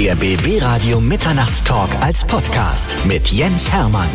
Der BB Radio Mitternachtstalk als Podcast mit Jens Hermann.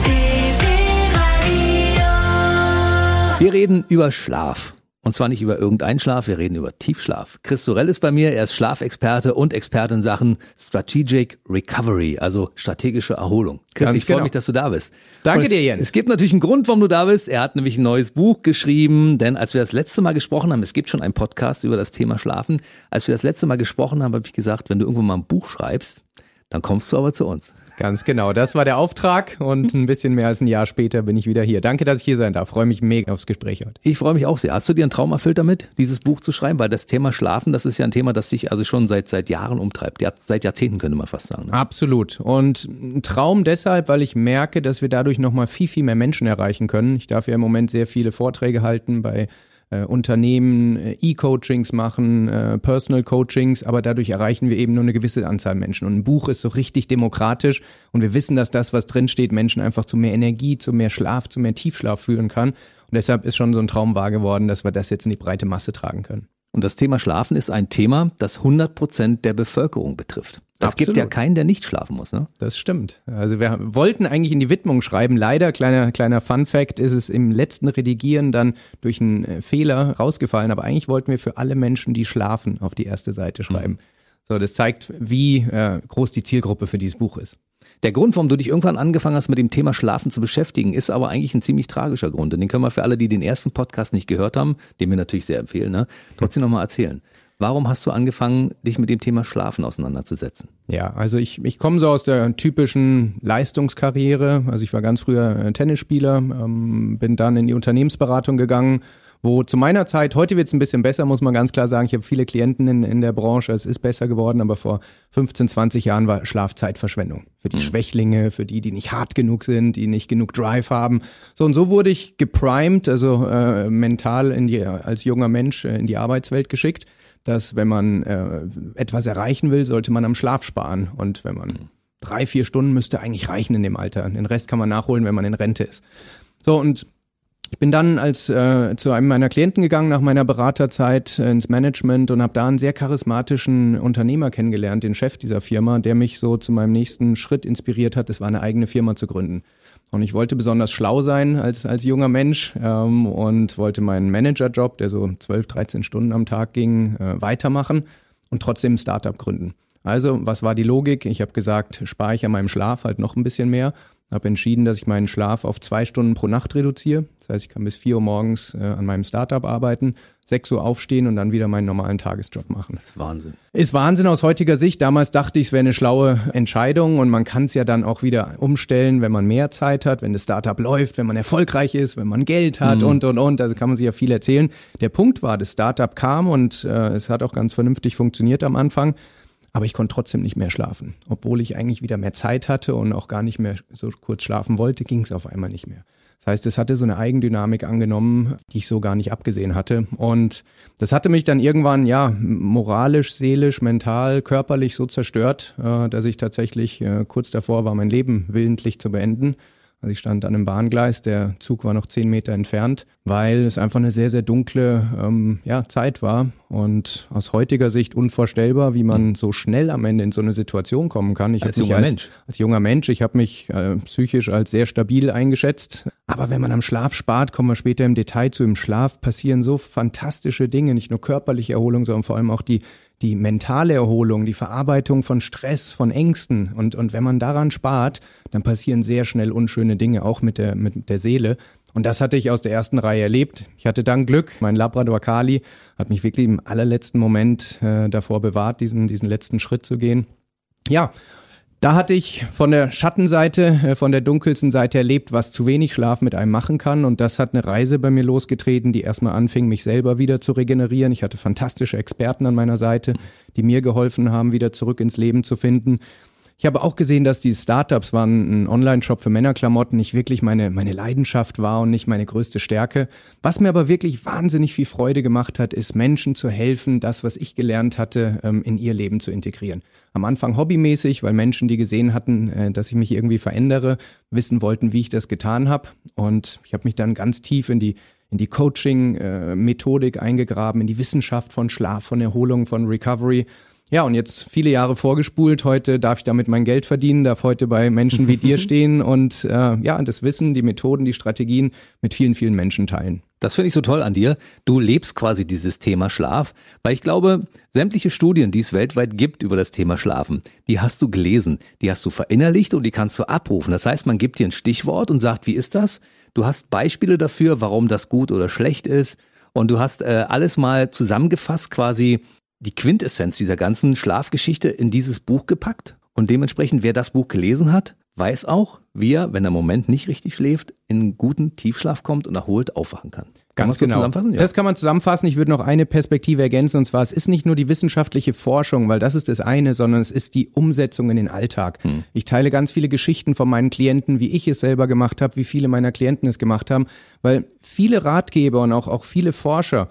Wir reden über Schlaf. Und zwar nicht über irgendeinen Schlaf, wir reden über Tiefschlaf. Chris Sorell ist bei mir, er ist Schlafexperte und Experte in Sachen Strategic Recovery, also strategische Erholung. Chris, Ganz ich freue genau. mich, dass du da bist. Danke es, dir, Jens. Es gibt natürlich einen Grund, warum du da bist. Er hat nämlich ein neues Buch geschrieben, denn als wir das letzte Mal gesprochen haben, es gibt schon einen Podcast über das Thema Schlafen. Als wir das letzte Mal gesprochen haben, habe ich gesagt, wenn du irgendwann mal ein Buch schreibst, dann kommst du aber zu uns. Ganz genau, das war der Auftrag und ein bisschen mehr als ein Jahr später bin ich wieder hier. Danke, dass ich hier sein darf. Freue mich mega aufs Gespräch heute. Ich freue mich auch sehr. Hast du dir einen Traum erfüllt damit, dieses Buch zu schreiben? Weil das Thema Schlafen, das ist ja ein Thema, das dich also schon seit, seit Jahren umtreibt. Ja, seit Jahrzehnten könnte man fast sagen. Ne? Absolut. Und ein Traum deshalb, weil ich merke, dass wir dadurch nochmal viel, viel mehr Menschen erreichen können. Ich darf ja im Moment sehr viele Vorträge halten bei äh, Unternehmen, äh, E-Coachings machen, äh, Personal Coachings, aber dadurch erreichen wir eben nur eine gewisse Anzahl Menschen. Und ein Buch ist so richtig demokratisch und wir wissen, dass das, was drinsteht, Menschen einfach zu mehr Energie, zu mehr Schlaf, zu mehr Tiefschlaf führen kann. Und deshalb ist schon so ein Traum wahr geworden, dass wir das jetzt in die breite Masse tragen können. Und das Thema Schlafen ist ein Thema, das 100 Prozent der Bevölkerung betrifft. Das gibt Absolut. ja keinen, der nicht schlafen muss. Ne? Das stimmt. Also wir wollten eigentlich in die Widmung schreiben. Leider, kleiner, kleiner Fun Fact, ist es im letzten Redigieren dann durch einen äh, Fehler rausgefallen. Aber eigentlich wollten wir für alle Menschen, die schlafen, auf die erste Seite schreiben. So, das zeigt, wie äh, groß die Zielgruppe für dieses Buch ist. Der Grund, warum du dich irgendwann angefangen hast, mit dem Thema Schlafen zu beschäftigen, ist aber eigentlich ein ziemlich tragischer Grund. Und den können wir für alle, die den ersten Podcast nicht gehört haben, den wir natürlich sehr empfehlen, ne, trotzdem nochmal erzählen. Warum hast du angefangen, dich mit dem Thema Schlafen auseinanderzusetzen? Ja, also ich, ich komme so aus der typischen Leistungskarriere. Also ich war ganz früher äh, Tennisspieler, ähm, bin dann in die Unternehmensberatung gegangen, wo zu meiner Zeit, heute wird es ein bisschen besser, muss man ganz klar sagen, ich habe viele Klienten in, in der Branche, es ist besser geworden, aber vor 15, 20 Jahren war Schlafzeitverschwendung. Für die Schwächlinge, für die, die nicht hart genug sind, die nicht genug Drive haben. So und so wurde ich geprimed, also äh, mental in die, als junger Mensch äh, in die Arbeitswelt geschickt dass wenn man äh, etwas erreichen will, sollte man am Schlaf sparen. Und wenn man drei, vier Stunden müsste eigentlich reichen in dem Alter. Den Rest kann man nachholen, wenn man in Rente ist. So, und ich bin dann als äh, zu einem meiner Klienten gegangen nach meiner Beraterzeit äh, ins Management und habe da einen sehr charismatischen Unternehmer kennengelernt, den Chef dieser Firma, der mich so zu meinem nächsten Schritt inspiriert hat, es war eine eigene Firma zu gründen. Und ich wollte besonders schlau sein als, als junger Mensch ähm, und wollte meinen Managerjob, der so 12, 13 Stunden am Tag ging, äh, weitermachen und trotzdem ein Startup gründen. Also, was war die Logik? Ich habe gesagt, spare ich an meinem Schlaf halt noch ein bisschen mehr. Habe entschieden, dass ich meinen Schlaf auf zwei Stunden pro Nacht reduziere. Das heißt, ich kann bis 4 Uhr morgens äh, an meinem Startup arbeiten, 6 Uhr aufstehen und dann wieder meinen normalen Tagesjob machen. Das ist Wahnsinn. Ist Wahnsinn aus heutiger Sicht. Damals dachte ich, es wäre eine schlaue Entscheidung und man kann es ja dann auch wieder umstellen, wenn man mehr Zeit hat, wenn das Startup läuft, wenn man erfolgreich ist, wenn man Geld hat und und und. Also kann man sich ja viel erzählen. Der Punkt war, das Startup kam und äh, es hat auch ganz vernünftig funktioniert am Anfang. Aber ich konnte trotzdem nicht mehr schlafen. Obwohl ich eigentlich wieder mehr Zeit hatte und auch gar nicht mehr so kurz schlafen wollte, ging es auf einmal nicht mehr. Das heißt, es hatte so eine Eigendynamik angenommen, die ich so gar nicht abgesehen hatte. Und das hatte mich dann irgendwann, ja, moralisch, seelisch, mental, körperlich so zerstört, äh, dass ich tatsächlich äh, kurz davor war, mein Leben willentlich zu beenden. Also ich stand an einem Bahngleis, der Zug war noch zehn Meter entfernt, weil es einfach eine sehr, sehr dunkle ähm, ja, Zeit war und aus heutiger Sicht unvorstellbar, wie man so schnell am Ende in so eine Situation kommen kann. Ich Als junger Mensch. Als junger Mensch, ich habe mich äh, psychisch als sehr stabil eingeschätzt. Aber wenn man am Schlaf spart, kommen wir später im Detail zu, im Schlaf passieren so fantastische Dinge, nicht nur körperliche Erholung, sondern vor allem auch die die mentale Erholung, die Verarbeitung von Stress, von Ängsten. Und, und wenn man daran spart, dann passieren sehr schnell unschöne Dinge, auch mit der, mit der Seele. Und das hatte ich aus der ersten Reihe erlebt. Ich hatte dann Glück. Mein Labrador Kali hat mich wirklich im allerletzten Moment äh, davor bewahrt, diesen, diesen letzten Schritt zu gehen. Ja, da hatte ich von der Schattenseite, äh, von der dunkelsten Seite erlebt, was zu wenig Schlaf mit einem machen kann. Und das hat eine Reise bei mir losgetreten, die erstmal anfing, mich selber wieder zu regenerieren. Ich hatte fantastische Experten an meiner Seite, die mir geholfen haben, wieder zurück ins Leben zu finden. Ich habe auch gesehen, dass die Startups waren ein Online-Shop für Männerklamotten nicht wirklich meine, meine Leidenschaft war und nicht meine größte Stärke. Was mir aber wirklich wahnsinnig viel Freude gemacht hat, ist Menschen zu helfen, das, was ich gelernt hatte, ähm, in ihr Leben zu integrieren. Am Anfang hobbymäßig, weil Menschen, die gesehen hatten, äh, dass ich mich irgendwie verändere, wissen wollten, wie ich das getan habe. Und ich habe mich dann ganz tief in die in die Coaching-Methodik eingegraben, in die Wissenschaft von Schlaf, von Erholung, von Recovery Ja, und jetzt viele Jahre vorgespult. Heute darf ich damit mein Geld verdienen, darf heute bei Menschen wie dir stehen und äh, ja, das Wissen, die Methoden, die Strategien mit vielen, vielen Menschen teilen. Das finde ich so toll an dir. Du lebst quasi dieses Thema Schlaf, weil ich glaube, sämtliche Studien, die es weltweit gibt über das Thema Schlafen, die hast du gelesen, die hast du verinnerlicht und die kannst du abrufen. Das heißt, man gibt dir ein Stichwort und sagt, wie ist das? Du hast Beispiele dafür, warum das gut oder schlecht ist. Und du hast äh, alles mal zusammengefasst, quasi die Quintessenz dieser ganzen Schlafgeschichte in dieses Buch gepackt. Und dementsprechend, wer das Buch gelesen hat, weiß auch, wie er, wenn er im Moment nicht richtig schläft, in einen guten Tiefschlaf kommt und erholt aufwachen kann. Kann Ganz genau. Ja. Das kann man zusammenfassen. Ich würde noch eine Perspektive ergänzen, und zwar, es ist nicht nur die wissenschaftliche Forschung, weil das ist das eine, sondern es ist die Umsetzung in den Alltag. Hm. Ich teile ganz viele Geschichten von meinen Klienten, wie ich es selber gemacht habe, wie viele meiner Klienten es gemacht haben, weil viele Ratgeber und auch, auch viele Forscher,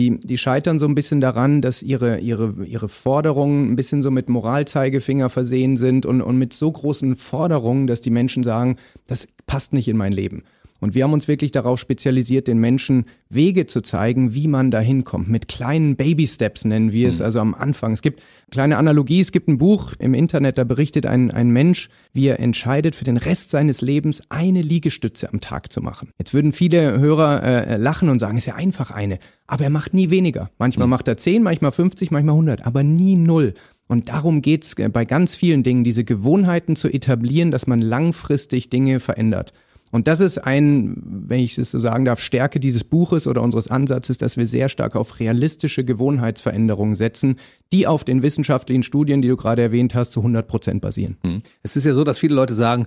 die, die scheitern so ein bisschen daran, dass ihre, ihre, ihre Forderungen ein bisschen so mit Moralzeigefinger versehen sind und, und mit so großen Forderungen, dass die Menschen sagen, das passt nicht in mein Leben. Und wir haben uns wirklich darauf spezialisiert, den Menschen Wege zu zeigen, wie man da hinkommt. Mit kleinen Baby-Steps nennen wir es, mhm. also am Anfang. Es gibt kleine Analogie, es gibt ein Buch im Internet, da berichtet ein, ein Mensch, wie er entscheidet, für den Rest seines Lebens eine Liegestütze am Tag zu machen. Jetzt würden viele Hörer äh, lachen und sagen, es ist ja einfach eine. Aber er macht nie weniger. Manchmal mhm. macht er 10, manchmal 50, manchmal 100, aber nie null. Und darum geht's bei ganz vielen Dingen, diese Gewohnheiten zu etablieren, dass man langfristig Dinge verändert. Und das ist ein, wenn ich es so sagen darf, Stärke dieses Buches oder unseres Ansatzes, dass wir sehr stark auf realistische Gewohnheitsveränderungen setzen, die auf den wissenschaftlichen Studien, die du gerade erwähnt hast, zu 100 Prozent basieren. Hm. Es ist ja so, dass viele Leute sagen,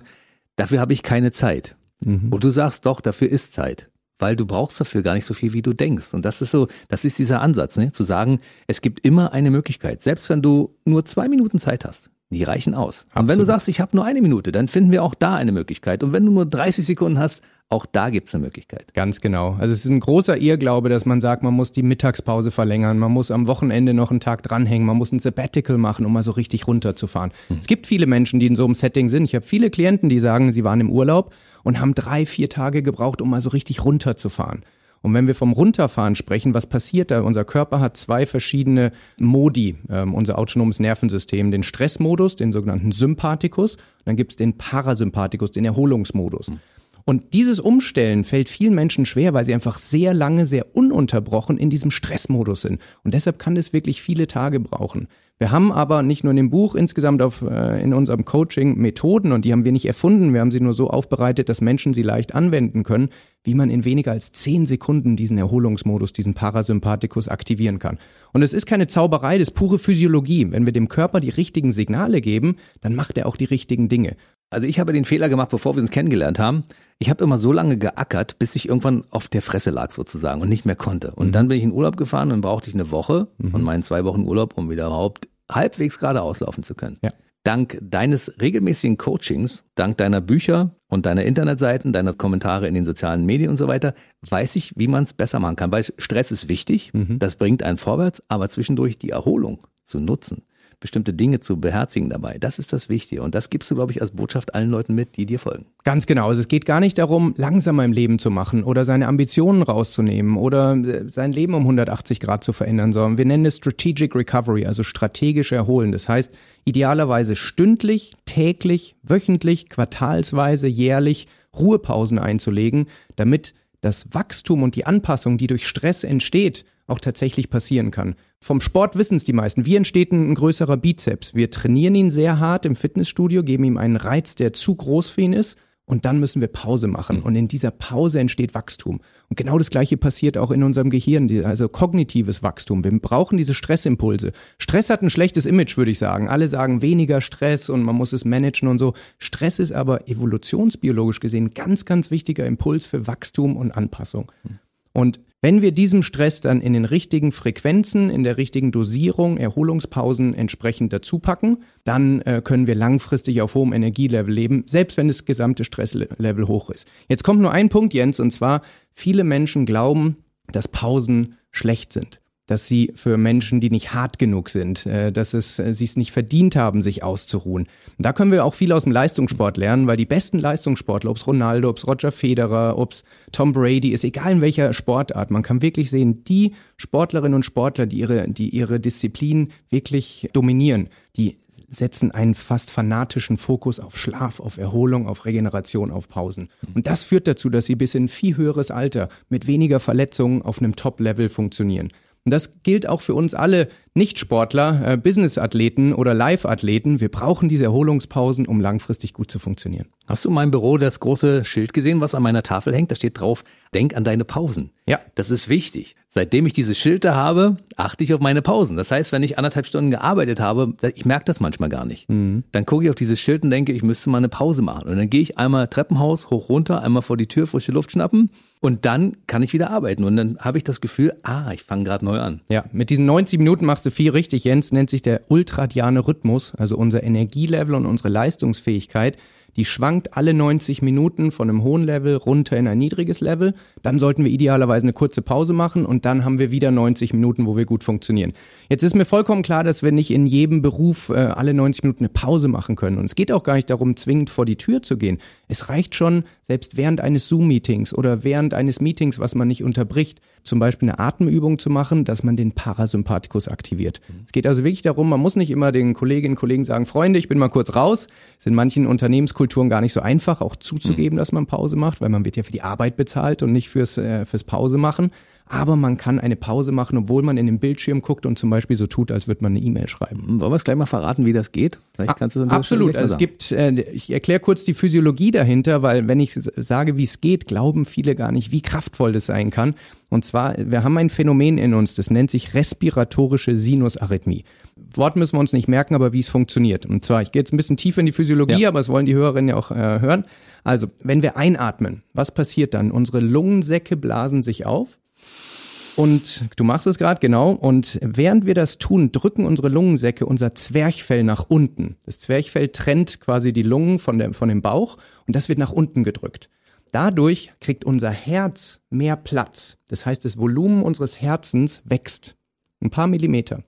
dafür habe ich keine Zeit. Mhm. Und du sagst doch, dafür ist Zeit. Weil du brauchst dafür gar nicht so viel, wie du denkst. Und das ist so, das ist dieser Ansatz, ne? zu sagen, es gibt immer eine Möglichkeit. Selbst wenn du nur zwei Minuten Zeit hast, die reichen aus. Absolut. Und wenn du sagst, ich habe nur eine Minute, dann finden wir auch da eine Möglichkeit. Und wenn du nur 30 Sekunden hast, auch da gibt es eine Möglichkeit. Ganz genau. Also es ist ein großer Irrglaube, dass man sagt, man muss die Mittagspause verlängern, man muss am Wochenende noch einen Tag dranhängen, man muss ein Sabbatical machen, um mal so richtig runterzufahren. Hm. Es gibt viele Menschen, die in so einem Setting sind. Ich habe viele Klienten, die sagen, sie waren im Urlaub und haben drei, vier Tage gebraucht, um mal so richtig runterzufahren. Und wenn wir vom Runterfahren sprechen, was passiert da? Unser Körper hat zwei verschiedene Modi, ähm, unser autonomes Nervensystem. Den Stressmodus, den sogenannten Sympathikus, dann gibt es den Parasympathikus, den Erholungsmodus. Mhm. Und dieses Umstellen fällt vielen Menschen schwer, weil sie einfach sehr lange, sehr ununterbrochen in diesem Stressmodus sind. Und deshalb kann es wirklich viele Tage brauchen. Wir haben aber nicht nur in dem Buch insgesamt auf, äh, in unserem Coaching Methoden und die haben wir nicht erfunden. Wir haben sie nur so aufbereitet, dass Menschen sie leicht anwenden können, wie man in weniger als zehn Sekunden diesen Erholungsmodus, diesen Parasympathikus aktivieren kann. Und es ist keine Zauberei, das ist pure Physiologie. Wenn wir dem Körper die richtigen Signale geben, dann macht er auch die richtigen Dinge. Also ich habe den Fehler gemacht, bevor wir uns kennengelernt haben. Ich habe immer so lange geackert, bis ich irgendwann auf der Fresse lag sozusagen und nicht mehr konnte. Und mhm. dann bin ich in Urlaub gefahren und brauchte ich eine Woche mhm. von meinen zwei Wochen Urlaub, um wieder überhaupt halbwegs gerade auslaufen zu können. Ja. Dank deines regelmäßigen Coachings, dank deiner Bücher und deiner Internetseiten, deiner Kommentare in den sozialen Medien und so weiter, weiß ich, wie man es besser machen kann. Weil Stress ist wichtig, mhm. das bringt einen vorwärts, aber zwischendurch die Erholung zu nutzen bestimmte Dinge zu beherzigen dabei. Das ist das Wichtige. Und das gibst du, glaube ich, als Botschaft allen Leuten mit, die dir folgen. Ganz genau. Also es geht gar nicht darum, langsamer im Leben zu machen oder seine Ambitionen rauszunehmen oder äh, sein Leben um 180 Grad zu verändern, sondern wir nennen es Strategic Recovery, also strategisch erholen. Das heißt, idealerweise stündlich, täglich, wöchentlich, quartalsweise, jährlich Ruhepausen einzulegen, damit das Wachstum und die Anpassung, die durch Stress entsteht, auch tatsächlich passieren kann. Vom Sport wissen es die meisten. Wie entsteht ein größerer Bizeps? Wir trainieren ihn sehr hart im Fitnessstudio, geben ihm einen Reiz, der zu groß für ihn ist. Und dann müssen wir Pause machen. Und in dieser Pause entsteht Wachstum. Und genau das Gleiche passiert auch in unserem Gehirn, also kognitives Wachstum. Wir brauchen diese Stressimpulse. Stress hat ein schlechtes Image, würde ich sagen. Alle sagen weniger Stress und man muss es managen und so. Stress ist aber evolutionsbiologisch gesehen ganz, ganz wichtiger Impuls für Wachstum und Anpassung. Und wenn wir diesem Stress dann in den richtigen Frequenzen, in der richtigen Dosierung, Erholungspausen entsprechend dazu packen, dann äh, können wir langfristig auf hohem Energielevel leben, selbst wenn das gesamte Stresslevel hoch ist. Jetzt kommt nur ein Punkt, Jens, und zwar viele Menschen glauben, dass Pausen schlecht sind. Dass sie für Menschen, die nicht hart genug sind, äh, dass es, äh, sie es nicht verdient haben, sich auszuruhen. Da können wir auch viel aus dem Leistungssport lernen, weil die besten Leistungssportler, ob es Ronaldo, ob es Roger Federer, ob es Tom Brady ist, egal in welcher Sportart, man kann wirklich sehen, die Sportlerinnen und Sportler, die ihre, die ihre Disziplin wirklich dominieren, die setzen einen fast fanatischen Fokus auf Schlaf, auf Erholung, auf Regeneration, auf Pausen. Und das führt dazu, dass sie bis in viel höheres Alter mit weniger Verletzungen auf einem Top-Level funktionieren. Und das gilt auch für uns alle Nicht-Sportler, äh, Business-Athleten oder Live-Athleten. Wir brauchen diese Erholungspausen, um langfristig gut zu funktionieren. Hast du in meinem Büro das große Schild gesehen, was an meiner Tafel hängt? Da steht drauf, denk an deine Pausen. Ja. Das ist wichtig. Seitdem ich diese Schilder habe, achte ich auf meine Pausen. Das heißt, wenn ich anderthalb Stunden gearbeitet habe, ich merke das manchmal gar nicht. Mhm. Dann gucke ich auf dieses Schild und denke, ich müsste mal eine Pause machen. Und dann gehe ich einmal Treppenhaus hoch runter, einmal vor die Tür, frische Luft schnappen und dann kann ich wieder arbeiten. Und dann habe ich das Gefühl, ah, ich fange gerade neu an. Ja, mit diesen 90 Minuten machst du viel richtig, Jens, nennt sich der ultradiane Rhythmus, also unser Energielevel und unsere Leistungsfähigkeit. Die schwankt alle 90 Minuten von einem hohen Level runter in ein niedriges Level. Dann sollten wir idealerweise eine kurze Pause machen und dann haben wir wieder 90 Minuten, wo wir gut funktionieren. Jetzt ist mir vollkommen klar, dass wir nicht in jedem Beruf äh, alle 90 Minuten eine Pause machen können. Und es geht auch gar nicht darum, zwingend vor die Tür zu gehen. Es reicht schon, selbst während eines Zoom-Meetings oder während eines Meetings, was man nicht unterbricht, zum Beispiel eine Atemübung zu machen, dass man den Parasympathikus aktiviert. Es geht also wirklich darum, man muss nicht immer den Kolleginnen und Kollegen sagen, Freunde, ich bin mal kurz raus. Es ist in manchen Unternehmenskulturen gar nicht so einfach, auch zuzugeben, dass man Pause macht, weil man wird ja für die Arbeit bezahlt und nicht fürs, äh, fürs Pause machen aber man kann eine Pause machen, obwohl man in den Bildschirm guckt und zum Beispiel so tut, als würde man eine E-Mail schreiben. Wollen wir es gleich mal verraten, wie das geht? Vielleicht kannst du das Absolut. Also es gibt, äh, ich erkläre kurz die Physiologie dahinter, weil wenn ich sage, wie es geht, glauben viele gar nicht, wie kraftvoll das sein kann. Und zwar, wir haben ein Phänomen in uns, das nennt sich respiratorische Sinusarrhythmie. Wort müssen wir uns nicht merken, aber wie es funktioniert. Und zwar, ich gehe jetzt ein bisschen tiefer in die Physiologie, ja. aber das wollen die Hörerinnen ja auch äh, hören. Also, wenn wir einatmen, was passiert dann? Unsere Lungensäcke blasen sich auf und du machst es gerade, genau. Und während wir das tun, drücken unsere Lungensäcke unser Zwerchfell nach unten. Das Zwerchfell trennt quasi die Lungen von, der, von dem Bauch und das wird nach unten gedrückt. Dadurch kriegt unser Herz mehr Platz. Das heißt, das Volumen unseres Herzens wächst. Ein paar Millimeter.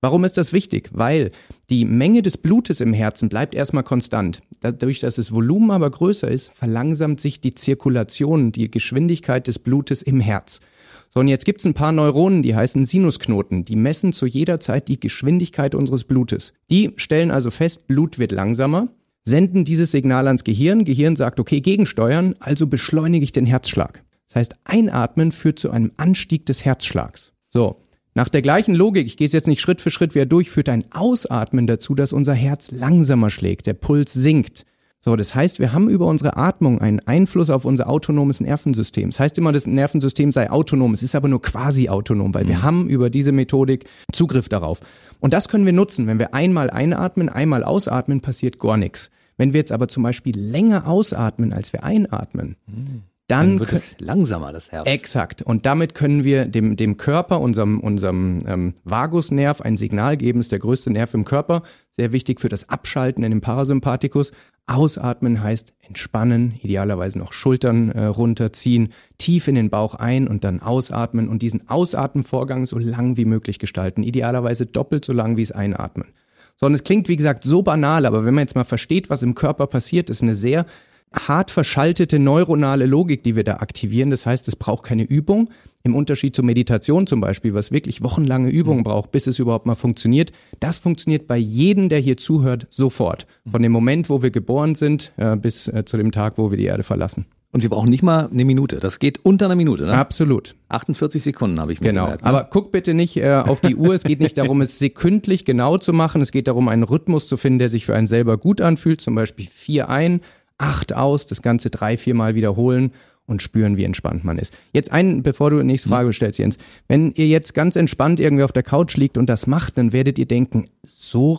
Warum ist das wichtig? Weil die Menge des Blutes im Herzen bleibt erstmal konstant. Dadurch, dass das Volumen aber größer ist, verlangsamt sich die Zirkulation, die Geschwindigkeit des Blutes im Herz. So, und jetzt gibt's ein paar Neuronen, die heißen Sinusknoten. Die messen zu jeder Zeit die Geschwindigkeit unseres Blutes. Die stellen also fest, Blut wird langsamer, senden dieses Signal ans Gehirn. Gehirn sagt, okay, gegensteuern, also beschleunige ich den Herzschlag. Das heißt, Einatmen führt zu einem Anstieg des Herzschlags. So, nach der gleichen Logik, ich gehe es jetzt nicht Schritt für Schritt wieder durch, führt ein Ausatmen dazu, dass unser Herz langsamer schlägt, der Puls sinkt. So, das heißt, wir haben über unsere Atmung einen Einfluss auf unser autonomes Nervensystem. Das heißt immer, das Nervensystem sei autonom. Es ist aber nur quasi autonom, weil mhm. wir haben über diese Methodik Zugriff darauf. Und das können wir nutzen. Wenn wir einmal einatmen, einmal ausatmen, passiert gar nichts. Wenn wir jetzt aber zum Beispiel länger ausatmen, als wir einatmen, mhm. Dann, dann, wird es langsamer, das Herz. Exakt. Und damit können wir dem, dem Körper, unserem, unserem ähm, Vagusnerv, ein Signal geben. Das ist der größte Nerv im Körper. Sehr wichtig für das Abschalten in dem Parasympathikus. Ausatmen heißt entspannen, idealerweise noch Schultern äh, runterziehen, tief in den Bauch ein und dann ausatmen und diesen Ausatmenvorgang so lang wie möglich gestalten. Idealerweise doppelt so lang wie es Einatmen. So, und es klingt, wie gesagt, so banal, aber wenn man jetzt mal versteht, was im Körper passiert, ist eine sehr hart verschaltete neuronale Logik, die wir da aktivieren. Das heißt, es braucht keine Übung. Im Unterschied zur Meditation zum Beispiel, was wirklich wochenlange Übungen mhm. braucht, bis es überhaupt mal funktioniert. Das funktioniert bei jedem, der hier zuhört, sofort. Von dem Moment, wo wir geboren sind, äh, bis äh, zu dem Tag, wo wir die Erde verlassen. Und wir brauchen nicht mal eine Minute. Das geht unter einer Minute, ne? Absolut. 48 Sekunden habe ich mir Genau. Gemerkt, ne? Aber guck bitte nicht äh, auf die Uhr. Es geht nicht darum, es sekündlich genau zu machen. Es geht darum, einen Rhythmus zu finden, der sich für einen selber gut anfühlt. Zum Beispiel vier ein, acht aus, das Ganze drei, vier Mal wiederholen und spüren, wie entspannt man ist. Jetzt ein, bevor du die nächste Frage stellst, Jens. Wenn ihr jetzt ganz entspannt irgendwie auf der Couch liegt und das macht, dann werdet ihr denken, so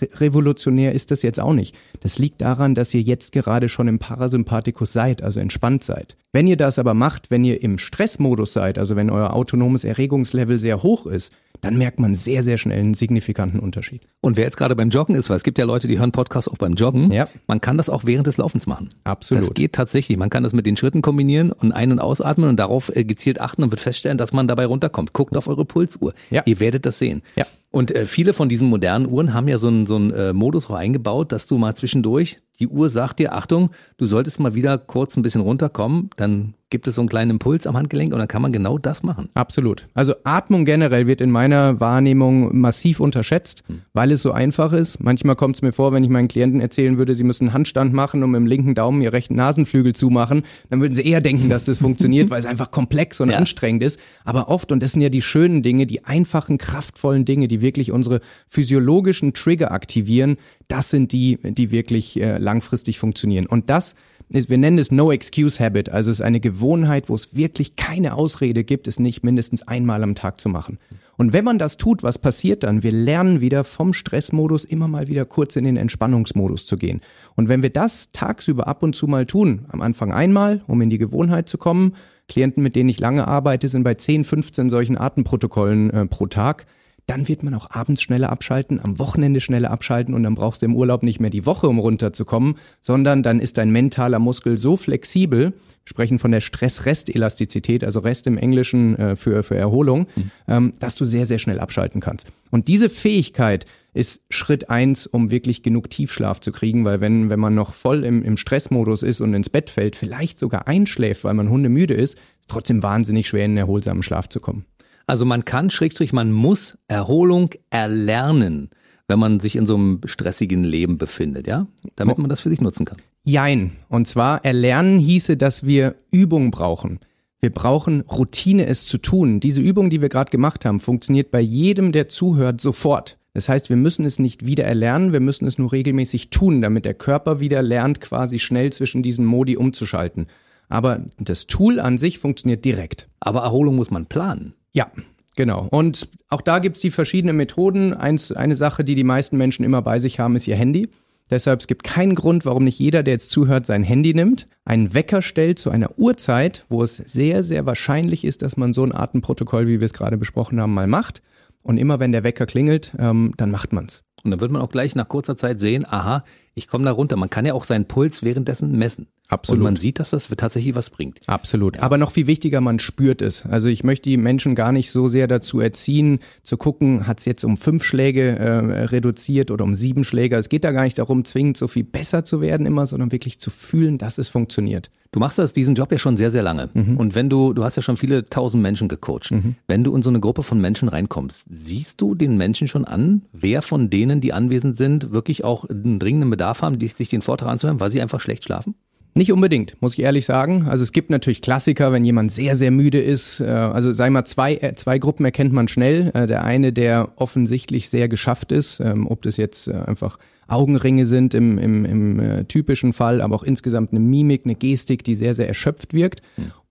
re revolutionär ist das jetzt auch nicht. Das liegt daran, dass ihr jetzt gerade schon im Parasympathikus seid, also entspannt seid. Wenn ihr das aber macht, wenn ihr im Stressmodus seid, also wenn euer autonomes Erregungslevel sehr hoch ist, dann merkt man sehr, sehr schnell einen signifikanten Unterschied. Und wer jetzt gerade beim Joggen ist, weil es gibt ja Leute, die hören Podcasts auch beim Joggen, Ja. man kann das auch während des Laufens machen. Absolut. Das geht tatsächlich. Man kann das mit den Schritten kombinieren und ein- und ausatmen und darauf äh, gezielt achten und wird feststellen, dass man dabei runterkommt. Guckt auf eure Pulsuhr. Ja. Ihr werdet das sehen. Ja. Und äh, viele von diesen modernen Uhren haben ja so einen, so einen äh, Modus eingebaut, dass du mal zwischendurch, die Uhr sagt dir, Achtung, du solltest mal wieder kurz ein bisschen runterkommen, dann gibt es so einen kleinen Impuls am Handgelenk und dann kann man genau das machen. Absolut. Also Atmung generell wird in meiner Wahrnehmung massiv unterschätzt, weil es so einfach ist. Manchmal kommt es mir vor, wenn ich meinen Klienten erzählen würde, sie müssen einen Handstand machen und mit dem linken Daumen ihr rechten Nasenflügel zumachen, dann würden sie eher denken, dass das funktioniert, weil es einfach komplex und Ja. anstrengend ist. Aber oft, und das sind ja die schönen Dinge, die einfachen, kraftvollen Dinge, die wirklich unsere physiologischen Trigger aktivieren, das sind die, die wirklich äh, langfristig funktionieren. Und das wir nennen es No Excuse Habit, also es ist eine Gewohnheit, wo es wirklich keine Ausrede gibt, es nicht mindestens einmal am Tag zu machen. Und wenn man das tut, was passiert dann? Wir lernen wieder vom Stressmodus immer mal wieder kurz in den Entspannungsmodus zu gehen. Und wenn wir das tagsüber ab und zu mal tun, am Anfang einmal, um in die Gewohnheit zu kommen, Klienten, mit denen ich lange arbeite, sind bei 10, 15 solchen Atemprotokollen äh, pro Tag, dann wird man auch abends schneller abschalten, am Wochenende schneller abschalten und dann brauchst du im Urlaub nicht mehr die Woche, um runterzukommen, sondern dann ist dein mentaler Muskel so flexibel, sprechen von der Stress-Rest-Elastizität, also Rest im Englischen äh, für, für Erholung, ähm, dass du sehr, sehr schnell abschalten kannst. Und diese Fähigkeit ist Schritt eins, um wirklich genug Tiefschlaf zu kriegen, weil wenn, wenn man noch voll im, im Stressmodus ist und ins Bett fällt, vielleicht sogar einschläft, weil man hundemüde ist, ist trotzdem wahnsinnig schwer in einen erholsamen Schlaf zu kommen. Also man kann, Schrägstrich, man muss Erholung erlernen, wenn man sich in so einem stressigen Leben befindet, ja? Damit man das für sich nutzen kann. Jein. Und zwar erlernen hieße, dass wir Übung brauchen. Wir brauchen Routine, es zu tun. Diese Übung, die wir gerade gemacht haben, funktioniert bei jedem, der zuhört, sofort. Das heißt, wir müssen es nicht wieder erlernen, wir müssen es nur regelmäßig tun, damit der Körper wieder lernt, quasi schnell zwischen diesen Modi umzuschalten. Aber das Tool an sich funktioniert direkt. Aber Erholung muss man planen. Ja, genau. Und auch da gibt's die verschiedenen Methoden. Eins, eine Sache, die die meisten Menschen immer bei sich haben, ist ihr Handy. Deshalb es gibt keinen Grund, warum nicht jeder, der jetzt zuhört, sein Handy nimmt, einen Wecker stellt zu einer Uhrzeit, wo es sehr, sehr wahrscheinlich ist, dass man so ein Atemprotokoll, wie wir es gerade besprochen haben, mal macht. Und immer wenn der Wecker klingelt, ähm, dann macht man's. Und dann wird man auch gleich nach kurzer Zeit sehen, aha, ich komme da runter. Man kann ja auch seinen Puls währenddessen messen. Absolut. Und man sieht, dass das tatsächlich was bringt. Absolut. Aber noch viel wichtiger, man spürt es. Also ich möchte die Menschen gar nicht so sehr dazu erziehen, zu gucken, hat es jetzt um fünf Schläge äh, reduziert oder um sieben Schläge. Es geht da gar nicht darum, zwingend so viel besser zu werden immer, sondern wirklich zu fühlen, dass es funktioniert. Du machst das, diesen Job ja schon sehr, sehr lange. Und wenn du, du hast ja schon viele tausend Menschen gecoacht. Wenn du in so eine Gruppe von Menschen reinkommst, siehst du den Menschen schon an, wer von denen, die anwesend sind, wirklich auch einen dringenden Bedarf haben, die sich den Vortrag anzuhören, weil sie einfach schlecht schlafen? Nicht unbedingt, muss ich ehrlich sagen. Also es gibt natürlich Klassiker, wenn jemand sehr, sehr müde ist. Äh, also sei mal, zwei, äh, zwei Gruppen erkennt man schnell. Äh, Der eine, der offensichtlich sehr geschafft ist, ähm, ob das jetzt einfach Augenringe sind im, im, im typischen Fall, aber auch insgesamt eine Mimik, eine Gestik, die sehr, sehr erschöpft wirkt.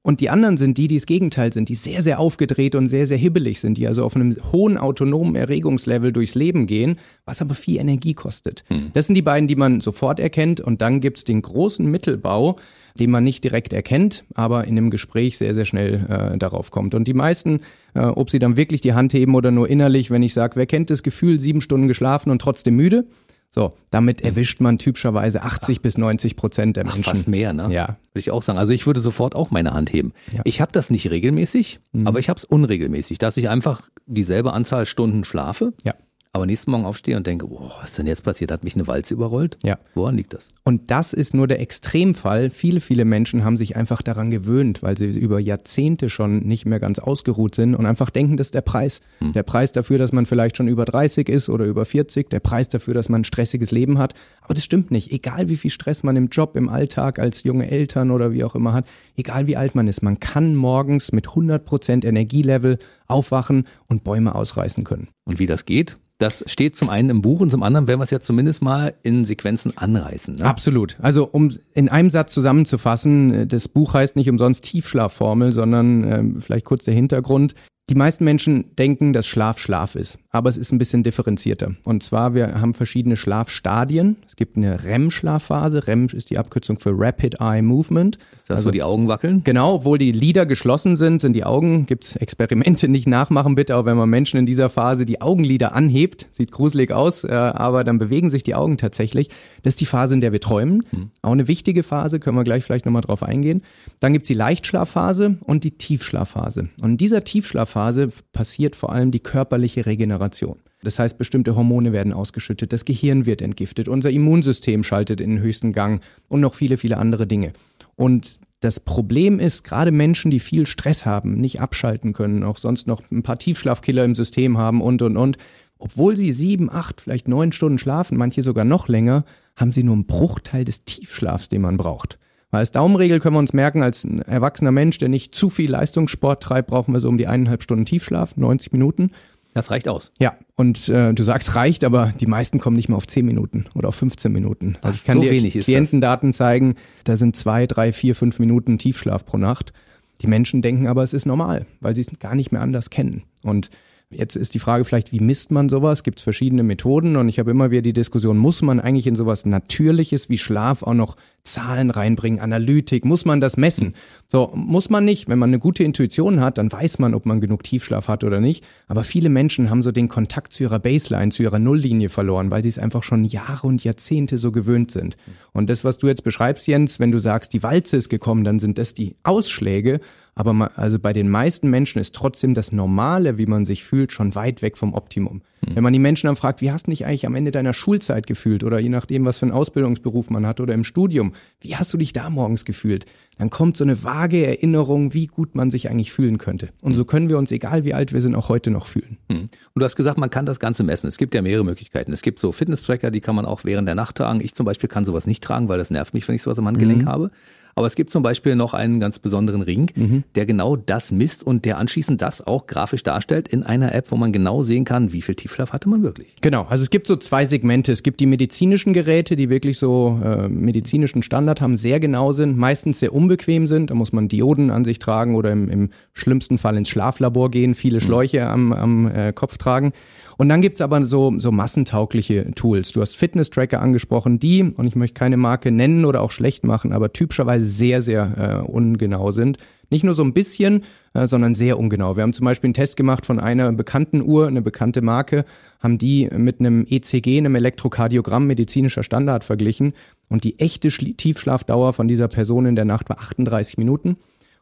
Und die anderen sind die, die das Gegenteil sind, die sehr, sehr aufgedreht und sehr, sehr hibbelig sind, die also auf einem hohen autonomen Erregungslevel durchs Leben gehen, was aber viel Energie kostet. Das sind die beiden, die man sofort erkennt. Und dann gibt's den großen Mittelbau, den man nicht direkt erkennt, aber in einem Gespräch sehr, sehr schnell äh, darauf kommt. Und die meisten, äh, ob sie dann wirklich die Hand heben oder nur innerlich, wenn ich sage, wer kennt das Gefühl, sieben Stunden geschlafen und trotzdem müde? So, damit erwischt man typischerweise 80 bis 90 Prozent der Ach, Menschen. fast mehr, ne? Ja. Würde ich auch sagen. Also ich würde sofort auch meine Hand heben. Ja. Ich habe das nicht regelmäßig, aber ich habe es unregelmäßig, dass ich einfach dieselbe Anzahl Stunden schlafe, Ja. Aber nächsten Morgen aufstehe und denke, oh, was ist denn jetzt passiert? Hat mich eine Walze überrollt? Ja. Woran liegt das? Und das ist nur der Extremfall. Viele, viele Menschen haben sich einfach daran gewöhnt, weil sie über Jahrzehnte schon nicht mehr ganz ausgeruht sind und einfach denken, das ist der Preis. Der Preis dafür, dass man vielleicht schon über 30 ist oder über 40, der Preis dafür, dass man ein stressiges Leben hat. Aber das stimmt nicht. Egal wie viel Stress man im Job, im Alltag, als junge Eltern oder wie auch immer hat, egal wie alt man ist, man kann morgens mit 100% Energielevel aufwachen und Bäume ausreißen können. Und wie das geht? Das steht zum einen im Buch und zum anderen werden wir es ja zumindest mal in Sequenzen anreißen. Ne? Absolut. Also um in einem Satz zusammenzufassen, äh, das Buch heißt nicht umsonst Tiefschlafformel, sondern ähm, vielleicht kurz der Hintergrund. Die meisten Menschen denken, dass Schlaf Schlaf ist, aber es ist ein bisschen differenzierter. Und zwar, wir haben verschiedene Schlafstadien. Es gibt eine REM-Schlafphase. REM ist die Abkürzung für Rapid Eye Movement. Das ist das, also, wo die Augen wackeln? Genau, obwohl die Lider geschlossen sind, sind die Augen, gibt es Experimente, nicht nachmachen bitte, auch wenn man Menschen in dieser Phase die Augenlider anhebt. Sieht gruselig aus, äh, aber dann bewegen sich die Augen tatsächlich. Das ist die Phase, in der wir träumen. Hm. Auch eine wichtige Phase, können wir gleich vielleicht nochmal drauf eingehen. Dann gibt es die Leichtschlafphase und die Tiefschlafphase. Und in dieser Tiefschlafphase Phase passiert vor allem die körperliche Regeneration. Das heißt, bestimmte Hormone werden ausgeschüttet, das Gehirn wird entgiftet, unser Immunsystem schaltet in den höchsten Gang und noch viele, viele andere Dinge. Und das Problem ist, gerade Menschen, die viel Stress haben, nicht abschalten können, auch sonst noch ein paar Tiefschlafkiller im System haben und, und, und, obwohl sie sieben, acht, vielleicht neun Stunden schlafen, manche sogar noch länger, haben sie nur einen Bruchteil des Tiefschlafs, den man braucht. Weil als Daumenregel können wir uns merken, als ein erwachsener Mensch, der nicht zu viel Leistungssport treibt, brauchen wir so um die eineinhalb Stunden Tiefschlaf, 90 Minuten. Das reicht aus. Ja, und äh, du sagst reicht, aber die meisten kommen nicht mehr auf 10 Minuten oder auf 15 Minuten. Also ich kann so dir wenig Klientendaten zeigen, da sind zwei, drei, vier, fünf Minuten Tiefschlaf pro Nacht. Die Menschen denken aber, es ist normal, weil sie es gar nicht mehr anders kennen. Und Jetzt ist die Frage vielleicht, wie misst man sowas? Gibt es verschiedene Methoden? Und ich habe immer wieder die Diskussion, muss man eigentlich in sowas Natürliches wie Schlaf auch noch Zahlen reinbringen, Analytik? Muss man das messen? So, muss man nicht. Wenn man eine gute Intuition hat, dann weiß man, ob man genug Tiefschlaf hat oder nicht. Aber viele Menschen haben so den Kontakt zu ihrer Baseline, zu ihrer Nulllinie verloren, weil sie es einfach schon Jahre und Jahrzehnte so gewöhnt sind. Und das, was du jetzt beschreibst, Jens, wenn du sagst, die Walze ist gekommen, dann sind das die Ausschläge. Aber also bei den meisten Menschen ist trotzdem das Normale, wie man sich fühlt, schon weit weg vom Optimum. Mhm. Wenn man die Menschen dann fragt, wie hast du dich eigentlich am Ende deiner Schulzeit gefühlt oder je nachdem, was für einen Ausbildungsberuf man hat oder im Studium, wie hast du dich da morgens gefühlt? Dann kommt so eine vage Erinnerung, wie gut man sich eigentlich fühlen könnte. Und so können wir uns, egal wie alt wir sind, auch heute noch fühlen. Mhm. Und du hast gesagt, man kann das Ganze messen. Es gibt ja mehrere Möglichkeiten. Es gibt so Fitness-Tracker, die kann man auch während der Nacht tragen. Ich zum Beispiel kann sowas nicht tragen, weil das nervt mich, wenn ich sowas am Handgelenk mhm. habe. Aber es gibt zum Beispiel noch einen ganz besonderen Ring, mhm. der genau das misst und der anschließend das auch grafisch darstellt in einer App, wo man genau sehen kann, wie viel Tiefschlaf hatte man wirklich. Genau, also es gibt so zwei Segmente. Es gibt die medizinischen Geräte, die wirklich so äh, medizinischen Standard haben, sehr genau sind, meistens sehr unbequem sind. Da muss man Dioden an sich tragen oder im, im schlimmsten Fall ins Schlaflabor gehen, viele mhm. Schläuche am, am äh, Kopf tragen. Und dann gibt's aber so, so massentaugliche Tools. Du hast Fitness-Tracker angesprochen, die, und ich möchte keine Marke nennen oder auch schlecht machen, aber typischerweise sehr, sehr äh, ungenau sind. Nicht nur so ein bisschen, äh, sondern sehr ungenau. Wir haben zum Beispiel einen Test gemacht von einer bekannten Uhr, eine bekannte Marke, haben die mit einem ECG, einem Elektrokardiogramm medizinischer Standard verglichen und die echte Tiefschlafdauer von dieser Person in der Nacht war 38 Minuten.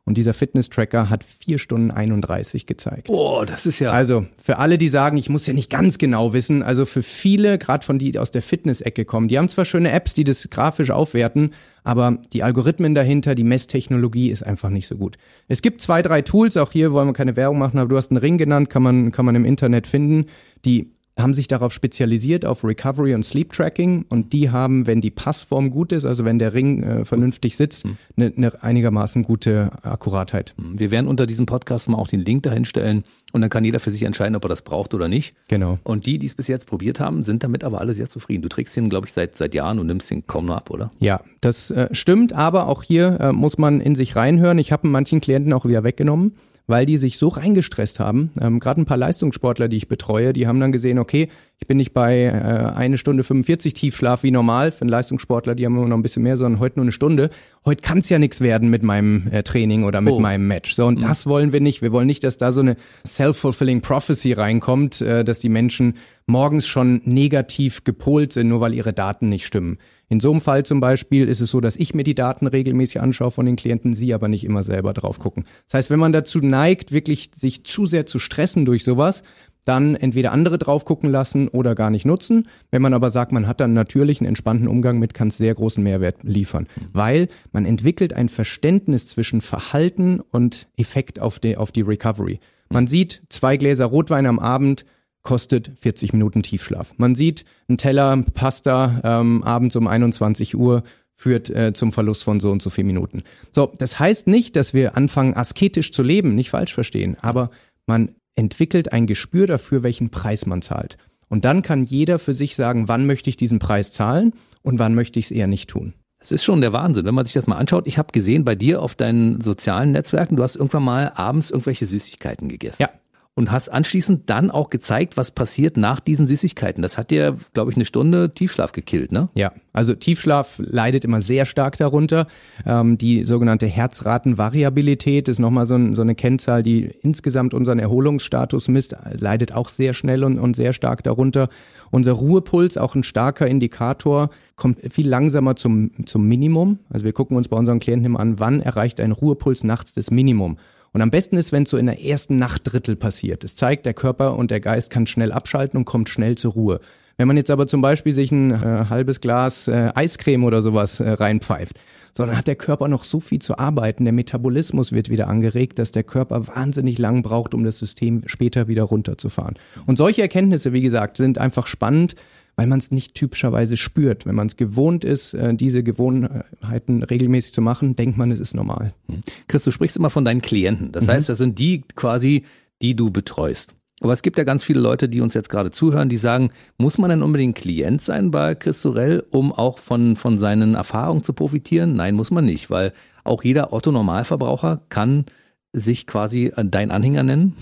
Und dieser Fitness-Tracker hat vier Stunden 31 gezeigt. Oh, das ist ja. Also für alle, die sagen, ich muss ja nicht ganz genau wissen, also für viele, gerade von die, die aus der Fitness-Ecke kommen, die haben zwar schöne Apps, die das grafisch aufwerten, aber die Algorithmen dahinter, die Messtechnologie ist einfach nicht so gut. Es gibt zwei, drei Tools, auch hier wollen wir keine Werbung machen, aber du hast einen Ring genannt, kann man, kann man im Internet finden, die haben sich darauf spezialisiert, auf Recovery und Sleep Tracking. Und die haben, wenn die Passform gut ist, also wenn der Ring äh, vernünftig sitzt, eine hm. ne einigermaßen gute Akkuratheit. Hm. Wir werden unter diesem Podcast mal auch den Link dahin stellen. Und dann kann jeder für sich entscheiden, ob er das braucht oder nicht. Genau. Und die, die es bis jetzt probiert haben, sind damit aber alle sehr zufrieden. Du trägst den, glaube ich, seit, seit Jahren und nimmst den kaum noch ab, oder? Ja, das äh, stimmt. Aber auch hier äh, muss man in sich reinhören. Ich habe manchen Klienten auch wieder weggenommen weil die sich so reingestresst haben. Ähm, Gerade ein paar Leistungssportler, die ich betreue, die haben dann gesehen, okay, ich bin nicht bei äh, eine Stunde 45 Tiefschlaf wie normal. Für einen Leistungssportler, die haben immer noch ein bisschen mehr, sondern heute nur eine Stunde. Heute kann es ja nichts werden mit meinem äh, Training oder mit oh. meinem Match. So, und mhm. das wollen wir nicht. Wir wollen nicht, dass da so eine self-fulfilling prophecy reinkommt, äh, dass die Menschen morgens schon negativ gepolt sind, nur weil ihre Daten nicht stimmen. In so einem Fall zum Beispiel ist es so, dass ich mir die Daten regelmäßig anschaue von den Klienten, sie aber nicht immer selber drauf gucken. Das heißt, wenn man dazu neigt, wirklich sich zu sehr zu stressen durch sowas, dann entweder andere drauf gucken lassen oder gar nicht nutzen. Wenn man aber sagt, man hat dann natürlich einen entspannten Umgang mit, kann es sehr großen Mehrwert liefern, weil man entwickelt ein Verständnis zwischen Verhalten und Effekt auf die, auf die Recovery. Man sieht zwei Gläser Rotwein am Abend, kostet 40 Minuten Tiefschlaf. Man sieht, ein Teller Pasta ähm, abends um 21 Uhr führt äh, zum Verlust von so und so viel Minuten. So, das heißt nicht, dass wir anfangen, asketisch zu leben, nicht falsch verstehen, aber man entwickelt ein Gespür dafür, welchen Preis man zahlt. Und dann kann jeder für sich sagen, wann möchte ich diesen Preis zahlen und wann möchte ich es eher nicht tun. Das ist schon der Wahnsinn, wenn man sich das mal anschaut. Ich habe gesehen bei dir auf deinen sozialen Netzwerken, du hast irgendwann mal abends irgendwelche Süßigkeiten gegessen. Ja. Und hast anschließend dann auch gezeigt, was passiert nach diesen Süßigkeiten. Das hat dir, glaube ich, eine Stunde Tiefschlaf gekillt, ne? Ja, also Tiefschlaf leidet immer sehr stark darunter. Ähm, die sogenannte Herzratenvariabilität ist nochmal so, ein, so, eine Kennzahl, die insgesamt unseren Erholungsstatus misst, leidet auch sehr schnell und, und sehr stark darunter. Unser Ruhepuls, auch ein starker Indikator, kommt viel langsamer zum, zum Minimum. Also wir gucken uns bei unseren Klienten immer an, wann erreicht ein Ruhepuls nachts das Minimum. Und am besten ist, wenn es so in der ersten Nachtdrittel passiert. Es zeigt, der Körper und der Geist kann schnell abschalten und kommt schnell zur Ruhe. Wenn man jetzt aber zum Beispiel sich ein äh, halbes Glas äh, Eiscreme oder sowas äh, reinpfeift, sondern hat der Körper noch so viel zu arbeiten, der Metabolismus wird wieder angeregt, dass der Körper wahnsinnig lang braucht, um das System später wieder runterzufahren. Und solche Erkenntnisse, wie gesagt, sind einfach spannend, weil man es nicht typischerweise spürt. Wenn man es gewohnt ist, äh, diese Gewohnheiten regelmäßig zu machen, denkt man, es ist normal. Hm. Chris, du sprichst immer von deinen Klienten. Das mhm. heißt, das sind die quasi, die du betreust. Aber es gibt ja ganz viele Leute, die uns jetzt gerade zuhören, die sagen, muss man denn unbedingt Klient sein bei Chris Sorel, um auch von, von seinen Erfahrungen zu profitieren? Nein, muss man nicht, weil auch jeder Otto-Normalverbraucher kann sich quasi dein Anhänger nennen,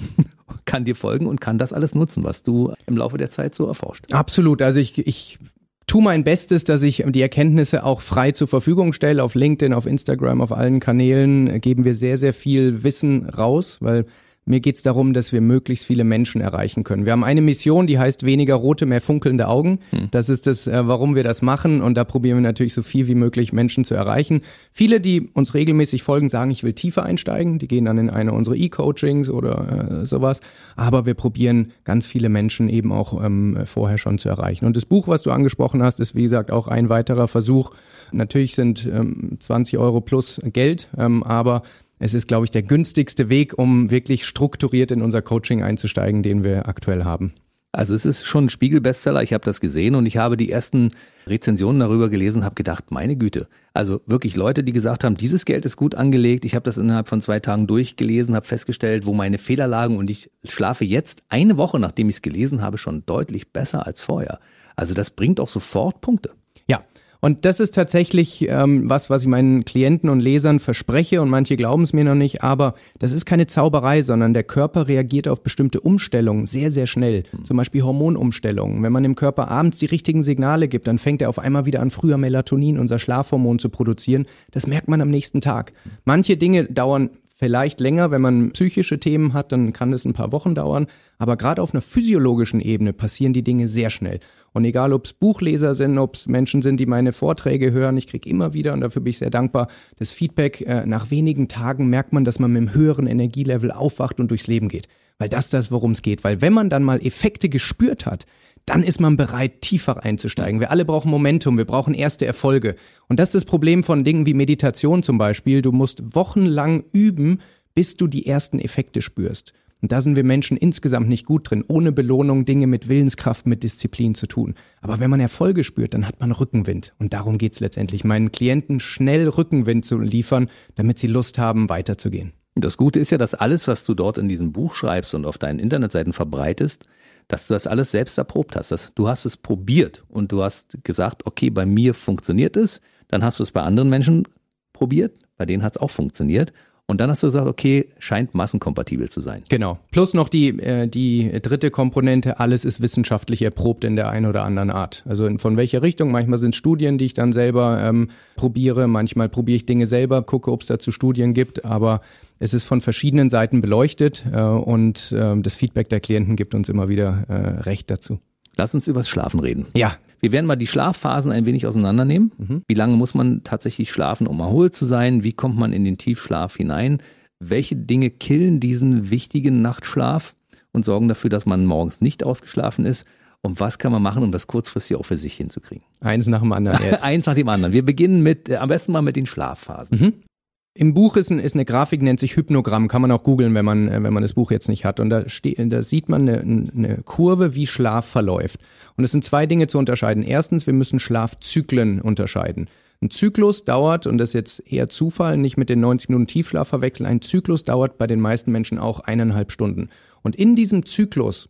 kann dir folgen und kann das alles nutzen, was du im Laufe der Zeit so erforscht. Absolut. Also ich, ich tue mein Bestes, dass ich die Erkenntnisse auch frei zur Verfügung stelle. Auf LinkedIn, auf Instagram, auf allen Kanälen geben wir sehr, sehr viel Wissen raus, weil mir geht es darum, dass wir möglichst viele Menschen erreichen können. Wir haben eine Mission, die heißt weniger rote, mehr funkelnde Augen. Hm. Das ist das, äh, warum wir das machen. Und da probieren wir natürlich so viel wie möglich Menschen zu erreichen. Viele, die uns regelmäßig folgen, sagen, ich will tiefer einsteigen. Die gehen dann in eine unserer E-Coachings oder äh, sowas. Aber wir probieren ganz viele Menschen eben auch ähm, vorher schon zu erreichen. Und das Buch, was du angesprochen hast, ist wie gesagt auch ein weiterer Versuch. Natürlich sind ähm, 20 Euro plus Geld, ähm, aber es ist, glaube ich, der günstigste Weg, um wirklich strukturiert in unser Coaching einzusteigen, den wir aktuell haben. Also es ist schon ein Spiegel-Bestseller, ich habe das gesehen und ich habe die ersten Rezensionen darüber gelesen, habe gedacht, meine Güte. Also wirklich Leute, die gesagt haben, dieses Geld ist gut angelegt. Ich habe das innerhalb von zwei Tagen durchgelesen, habe festgestellt, wo meine Fehler lagen und ich schlafe jetzt eine Woche, nachdem ich es gelesen habe, schon deutlich besser als vorher. Also das bringt auch sofort Punkte. Ja, und das ist tatsächlich ähm, was, was ich meinen Klienten und Lesern verspreche und manche glauben es mir noch nicht, aber das ist keine Zauberei, sondern der Körper reagiert auf bestimmte Umstellungen sehr, sehr schnell. Zum Beispiel Hormonumstellungen. Wenn man dem Körper abends die richtigen Signale gibt, dann fängt er auf einmal wieder an, früher Melatonin, unser Schlafhormon, zu produzieren. Das merkt man am nächsten Tag. Manche Dinge dauern vielleicht länger, wenn man psychische Themen hat, dann kann es ein paar Wochen dauern. Aber gerade auf einer physiologischen Ebene passieren die Dinge sehr schnell. Und egal, ob es Buchleser sind, ob es Menschen sind, die meine Vorträge hören, ich kriege immer wieder, und dafür bin ich sehr dankbar, das Feedback, äh, nach wenigen Tagen merkt man, dass man mit einem höheren Energielevel aufwacht und durchs Leben geht. Weil das das, worum es geht. Weil wenn man dann mal Effekte gespürt hat, dann ist man bereit, tiefer einzusteigen. Wir alle brauchen Momentum, wir brauchen erste Erfolge. Und das ist das Problem von Dingen wie Meditation zum Beispiel. Du musst wochenlang üben, bis du die ersten Effekte spürst. Und da sind wir Menschen insgesamt nicht gut drin, ohne Belohnung Dinge mit Willenskraft, mit Disziplin zu tun. Aber wenn man Erfolge spürt, dann hat man Rückenwind. Und darum geht's letztendlich, meinen Klienten schnell Rückenwind zu liefern, damit sie Lust haben, weiterzugehen. Das Gute ist ja, dass alles, was du dort in diesem Buch schreibst und auf deinen Internetseiten verbreitest, dass du das alles selbst erprobt hast. Dass du hast es probiert und du hast gesagt, okay, bei mir funktioniert es. Dann hast du es bei anderen Menschen probiert, bei denen hat es auch funktioniert. Und dann hast du gesagt, okay, scheint massenkompatibel zu sein. Genau. Plus noch die, äh, die dritte Komponente, alles ist wissenschaftlich erprobt in der einen oder anderen Art. Also in, von welcher Richtung? Manchmal sind Studien, die ich dann selber ähm, probiere, manchmal probiere ich Dinge selber, gucke, ob es dazu Studien gibt, aber es ist von verschiedenen Seiten beleuchtet äh, und äh, das Feedback der Klienten gibt uns immer wieder äh, recht dazu. Lass uns übers Schlafen reden. Ja, wir werden mal die Schlafphasen ein wenig auseinandernehmen. Mhm. Wie lange muss man tatsächlich schlafen, um erholt zu sein? Wie kommt man in den Tiefschlaf hinein? Welche Dinge killen diesen wichtigen Nachtschlaf und sorgen dafür, dass man morgens nicht ausgeschlafen ist? Und was kann man machen, um das kurzfristig auch für sich hinzukriegen? Eins nach dem anderen jetzt. Eins nach dem anderen. Wir beginnen mit, äh, am besten mal mit den Schlafphasen. Mhm. Im Buch ist, ein, ist, eine Grafik, nennt sich Hypnogramm, kann man auch googeln, wenn man, äh, wenn man das Buch jetzt nicht hat. Und da, steht, da sieht man eine, eine Kurve, wie Schlaf verläuft. Und es sind zwei Dinge zu unterscheiden. Erstens, wir müssen Schlafzyklen unterscheiden. Ein Zyklus dauert, und das ist jetzt eher Zufall, nicht mit den 90 Minuten Tiefschlaf verwechseln, ein Zyklus dauert bei den meisten Menschen auch eineinhalb Stunden. Und in diesem Zyklus,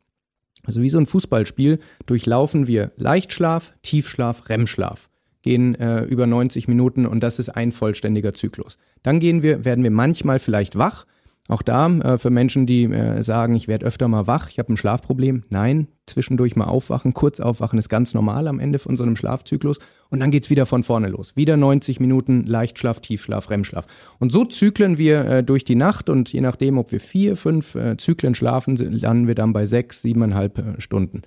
also wie so ein Fußballspiel, durchlaufen wir Leichtschlaf, Tiefschlaf, REM-Schlaf gehen äh, über 90 Minuten und das ist ein vollständiger Zyklus. Dann gehen wir, werden wir manchmal vielleicht wach, Auch da äh, für Menschen, die äh, sagen, ich werde öfter mal wach, ich habe ein Schlafproblem. Nein, zwischendurch mal aufwachen, kurz aufwachen ist ganz normal am Ende von so einem Schlafzyklus. Und dann geht's wieder von vorne los. Wieder 90 Minuten Leichtschlaf, Tiefschlaf, REM-Schlaf. Und so zyklen wir äh, durch die Nacht und je nachdem, ob wir vier, fünf äh, Zyklen schlafen, landen wir dann bei sechs, siebeneinhalb äh, Stunden.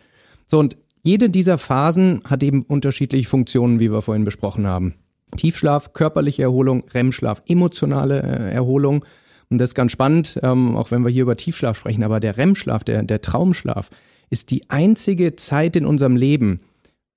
So, und jede dieser Phasen hat eben unterschiedliche Funktionen, wie wir vorhin besprochen haben. Tiefschlaf, körperliche Erholung, REM-Schlaf, emotionale äh, Erholung. Und das ist ganz spannend, ähm, auch wenn wir hier über Tiefschlaf sprechen, aber der REM-Schlaf, der, der Traumschlaf, ist die einzige Zeit in unserem Leben,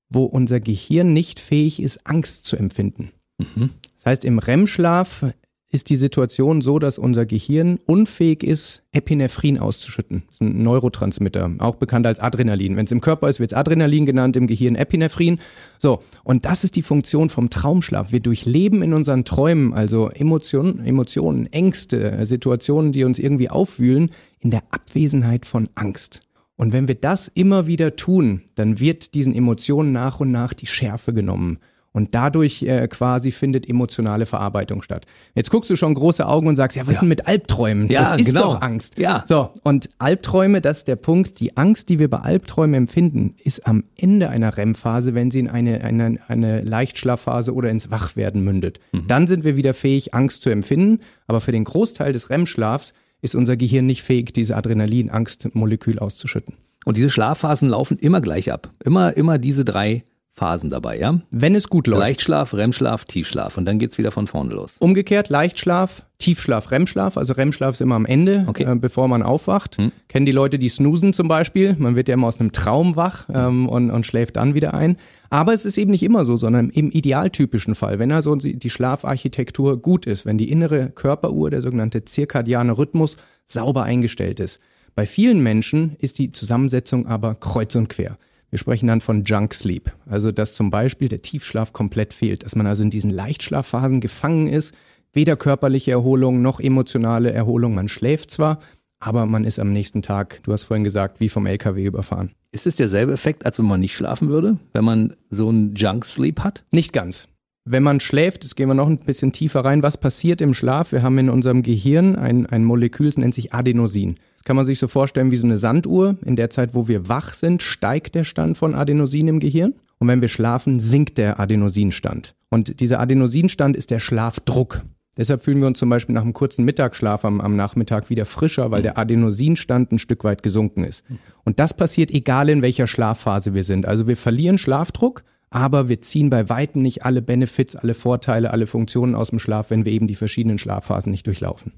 wo unser Gehirn nicht fähig ist, Angst zu empfinden. Mhm. Das heißt, im REM-Schlaf ist die Situation so, dass unser Gehirn unfähig ist, Epinephrin auszuschütten. Das ist ein Neurotransmitter, auch bekannt als Adrenalin. Wenn es im Körper ist, wird es Adrenalin genannt, im Gehirn Epinephrin. So, und das ist die Funktion vom Traumschlaf. Wir durchleben in unseren Träumen, also Emotionen, Emotionen, Ängste, Situationen, die uns irgendwie aufwühlen, in der Abwesenheit von Angst. Und wenn wir das immer wieder tun, dann wird diesen Emotionen nach und nach die Schärfe genommen. Und dadurch äh, quasi findet emotionale Verarbeitung statt. Jetzt guckst du schon große Augen und sagst, ja, was ja. ist denn mit Albträumen? Ja, das ist genau. doch Angst. Ja. So, und Albträume, das ist der Punkt. Die Angst, die wir bei Albträumen empfinden, ist am Ende einer REM-Phase, wenn sie in eine, eine, eine Leichtschlafphase oder ins Wachwerden mündet. Mhm. Dann sind wir wieder fähig, Angst zu empfinden. Aber für den Großteil des REM-Schlafs ist unser Gehirn nicht fähig, diese Adrenalin-Angstmolekül auszuschütten. Und diese Schlafphasen laufen immer gleich ab. Immer, immer diese drei Phasen dabei, ja? Wenn es gut läuft. Leichtschlaf, REM-Schlaf, Tiefschlaf und dann geht's wieder von vorne los. Umgekehrt, Leichtschlaf, Tiefschlaf, REM-Schlaf. Also REM-Schlaf ist immer am Ende, okay. äh, bevor man aufwacht. Hm. Kennen die Leute, die snoosen zum Beispiel. Man wird ja immer aus einem Traum wach ähm, und, und schläft dann wieder ein. Aber es ist eben nicht immer so, sondern im idealtypischen Fall, wenn also die Schlafarchitektur gut ist, wenn die innere Körperuhr, der sogenannte zirkadiane Rhythmus, sauber eingestellt ist. Bei vielen Menschen ist die Zusammensetzung aber kreuz und quer. Wir sprechen dann von Junk Sleep, also dass zum Beispiel der Tiefschlaf komplett fehlt, dass man also in diesen Leichtschlafphasen gefangen ist, weder körperliche Erholung noch emotionale Erholung. Man schläft zwar, aber man ist am nächsten Tag, du hast vorhin gesagt, wie vom LKW überfahren. Ist es derselbe Effekt, als wenn man nicht schlafen würde, wenn man so einen Junk Sleep hat? Nicht ganz. Wenn man schläft, jetzt gehen wir noch ein bisschen tiefer rein, was passiert im Schlaf? Wir haben in unserem Gehirn ein, ein Molekül, das nennt sich Adenosin. Das kann man sich so vorstellen wie so eine Sanduhr. In der Zeit, wo wir wach sind, steigt der Stand von Adenosin im Gehirn. Und wenn wir schlafen, sinkt der Adenosinstand. Und dieser Adenosinstand ist der Schlafdruck. Deshalb fühlen wir uns zum Beispiel nach einem kurzen Mittagsschlaf am, am, Nachmittag wieder frischer, weil der Adenosinstand ein Stück weit gesunken ist. Und das passiert egal in welcher Schlafphase wir sind. Also wir verlieren Schlafdruck, aber wir ziehen bei weitem nicht alle Benefits, alle Vorteile, alle Funktionen aus dem Schlaf, wenn wir eben die verschiedenen Schlafphasen nicht durchlaufen.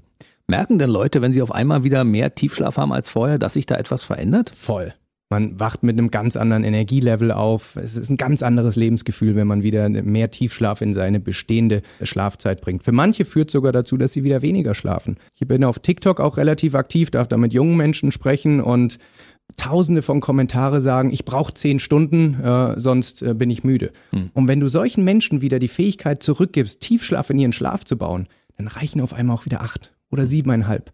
Merken denn Leute, wenn sie auf einmal wieder mehr Tiefschlaf haben als vorher, dass sich da etwas verändert? Voll. Man wacht mit einem ganz anderen Energielevel auf. Es ist ein ganz anderes Lebensgefühl, wenn man wieder mehr Tiefschlaf in seine bestehende Schlafzeit bringt. Für manche führt sogar dazu, dass sie wieder weniger schlafen. Ich bin auf TikTok auch relativ aktiv, darf da mit jungen Menschen sprechen und Tausende von Kommentare sagen, ich brauche zehn Stunden, äh, sonst äh, bin ich müde. Hm. Und wenn du solchen Menschen wieder die Fähigkeit zurückgibst, Tiefschlaf in ihren Schlaf zu bauen, dann reichen auf einmal auch wieder acht oder siebeneinhalb.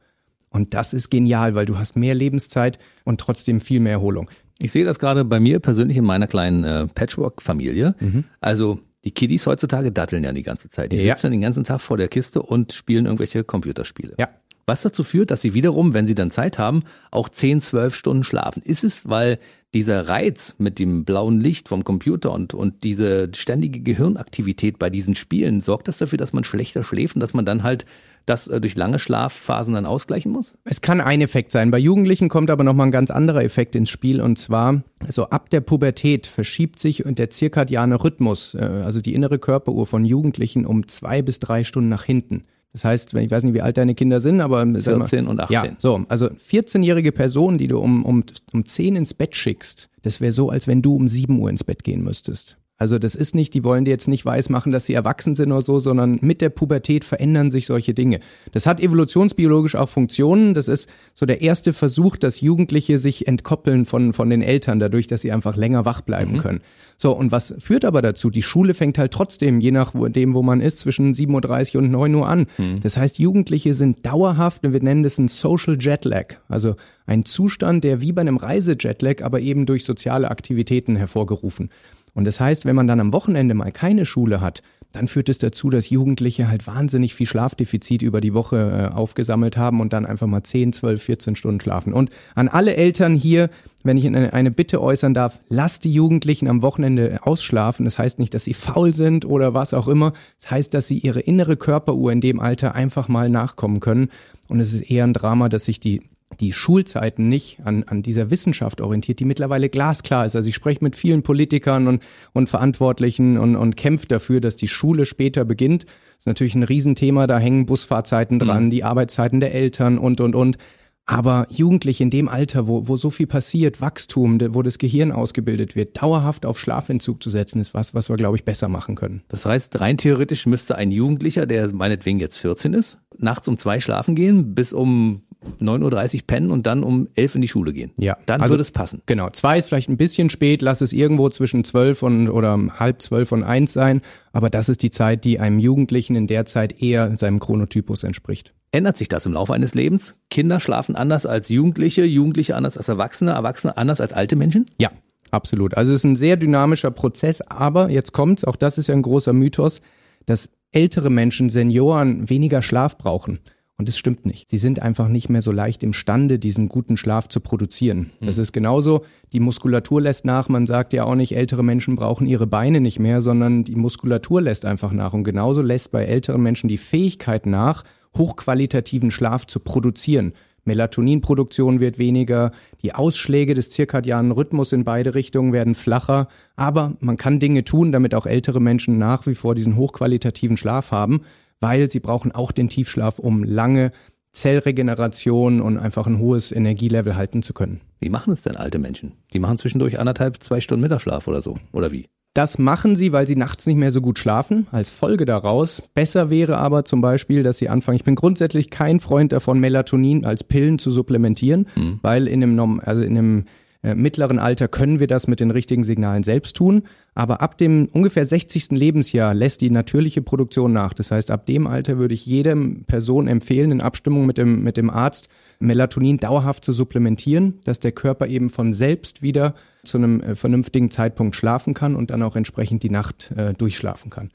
Und das ist genial, weil du hast mehr Lebenszeit und trotzdem viel mehr Erholung. Ich sehe das gerade bei mir persönlich in meiner kleinen äh, Patchwork-Familie. Mhm. Also die Kiddies heutzutage datteln ja die ganze Zeit. Die ja. sitzen den ganzen Tag vor der Kiste und spielen irgendwelche Computerspiele. Ja. Was dazu führt, dass sie wiederum, wenn sie dann Zeit haben, auch 10, 12 Stunden schlafen. Ist es, weil dieser Reiz mit dem blauen Licht vom Computer und, und diese ständige Gehirnaktivität bei diesen Spielen, sorgt das dafür, dass man schlechter schläft und dass man dann halt das äh, durch lange Schlafphasen dann ausgleichen muss? Es kann ein Effekt sein. Bei Jugendlichen kommt aber nochmal ein ganz anderer Effekt ins Spiel und zwar, also ab der Pubertät verschiebt sich der zirkadiane Rhythmus, äh, also die innere Körperuhr von Jugendlichen um zwei bis drei Stunden nach hinten. Das heißt, ich weiß nicht, wie alt deine Kinder sind, aber 14 und 18. Ja, so, also 14-jährige Person, die du um, um, um 10 ins Bett schickst, das wäre so, als wenn du um 7 Uhr ins Bett gehen müsstest. Also das ist nicht, die wollen dir jetzt nicht weismachen, dass sie erwachsen sind oder so, sondern mit der Pubertät verändern sich solche Dinge. Das hat evolutionsbiologisch auch Funktionen. Das ist so der erste Versuch, dass Jugendliche sich entkoppeln von, von den Eltern, dadurch, dass sie einfach länger wach bleiben mhm. können. So, und was führt aber dazu? Die Schule fängt halt trotzdem, je nachdem, wo man ist, zwischen 7.30 Uhr und 9 Uhr an. Mhm. Das heißt, Jugendliche sind dauerhaft, wir nennen das ein Social Jetlag, also ein Zustand, der wie bei einem Reisejetlag, aber eben durch soziale Aktivitäten hervorgerufen. Und das heißt, wenn man dann am Wochenende mal keine Schule hat, dann führt es dazu, dass Jugendliche halt wahnsinnig viel Schlafdefizit über die Woche äh, aufgesammelt haben und dann einfach mal 10, 12, 14 Stunden schlafen. Und an alle Eltern hier, wenn ich eine, eine Bitte äußern darf, lasst die Jugendlichen am Wochenende ausschlafen. Das heißt nicht, dass sie faul sind oder was auch immer. Das heißt, dass sie ihre innere Körperuhr in dem Alter einfach mal nachkommen können. Und es ist eher ein Drama, dass sich die die Schulzeiten nicht an, an dieser Wissenschaft orientiert, die mittlerweile glasklar ist. Also ich spreche mit vielen Politikern und, und Verantwortlichen und, und kämpfe dafür, dass die Schule später beginnt. Das ist natürlich ein Riesenthema, da hängen Busfahrzeiten dran, mhm. die Arbeitszeiten der Eltern und, und, und. Aber Jugendliche in dem Alter, wo, wo so viel passiert, Wachstum, wo das Gehirn ausgebildet wird, dauerhaft auf Schlafentzug zu setzen, ist was, was wir, glaube ich, besser machen können. Das heißt, rein theoretisch müsste ein Jugendlicher, der meinetwegen jetzt 14 ist, nachts um zwei schlafen gehen, bis um 9.30 Uhr pennen und dann um 11 in die Schule gehen. Ja. Dann also, würde es passen. Genau. Zwei ist vielleicht ein bisschen spät, lass es irgendwo zwischen 12 und oder halb zwölf und eins sein. Aber das ist die Zeit, die einem Jugendlichen in der Zeit eher seinem Chronotypus entspricht. Ändert sich das im Laufe eines Lebens? Kinder schlafen anders als Jugendliche, Jugendliche anders als Erwachsene, Erwachsene anders als alte Menschen? Ja, absolut. Also es ist ein sehr dynamischer Prozess, aber jetzt kommt's, auch das ist ja ein großer Mythos, dass ältere Menschen, Senioren weniger Schlaf brauchen. Und das stimmt nicht. Sie sind einfach nicht mehr so leicht imstande, diesen guten Schlaf zu produzieren. Das ist genauso, die Muskulatur lässt nach. Man sagt ja auch nicht, ältere Menschen brauchen ihre Beine nicht mehr, sondern die Muskulatur lässt einfach nach. Und genauso lässt bei älteren Menschen die Fähigkeit nach, hochqualitativen Schlaf zu produzieren. Melatoninproduktion wird weniger, die Ausschläge des zirkadianen Rhythmus in beide Richtungen werden flacher, aber man kann Dinge tun, damit auch ältere Menschen nach wie vor diesen hochqualitativen Schlaf haben weil sie brauchen auch den Tiefschlaf, um lange Zellregeneration und einfach ein hohes Energielevel halten zu können. Wie machen es denn alte Menschen? Die machen zwischendurch anderthalb, zwei Stunden Mittagsschlaf oder so, oder wie? Das machen sie, weil sie nachts nicht mehr so gut schlafen. Als Folge daraus. Besser wäre aber zum Beispiel, dass sie anfangen. Ich bin grundsätzlich kein Freund davon, Melatonin als Pillen zu supplementieren, mhm. weil in einem, also in einem äh, mittleren Alter können wir das mit den richtigen Signalen selbst tun. Aber ab dem ungefähr 60. Lebensjahr lässt die natürliche Produktion nach. Das heißt, ab dem Alter würde ich jedem Person empfehlen, in Abstimmung mit dem, mit dem Arzt, Melatonin dauerhaft zu supplementieren, dass der Körper eben von selbst wieder zu einem äh, vernünftigen Zeitpunkt schlafen kann und dann auch entsprechend die Nacht äh, durchschlafen kann.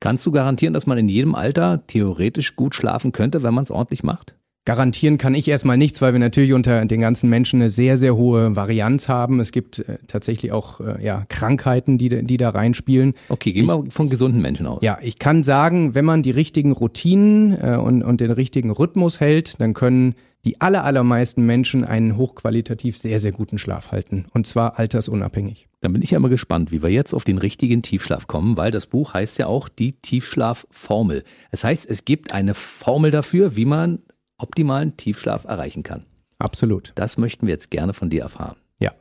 Kannst du garantieren, dass man in jedem Alter theoretisch gut schlafen könnte, wenn man es ordentlich macht? Garantieren kann ich erstmal nichts, weil wir natürlich unter den ganzen Menschen eine sehr, sehr hohe Varianz haben. Es gibt äh, tatsächlich auch äh, ja, Krankheiten, die, die da reinspielen. Okay, gehen wir von gesunden Menschen aus. Ja, ich kann sagen, wenn man die richtigen Routinen äh, und, und den richtigen Rhythmus hält, dann können die aller, allermeisten Menschen einen hochqualitativ sehr, sehr guten Schlaf halten. Und zwar altersunabhängig. Dann bin ich ja mal gespannt, wie wir jetzt auf den richtigen Tiefschlaf kommen, weil das Buch heißt ja auch die Tiefschlafformel. Es heißt, es gibt eine Formel dafür, wie man optimalen Tiefschlaf erreichen kann. Absolut. Das möchten wir jetzt gerne von dir erfahren. Ja.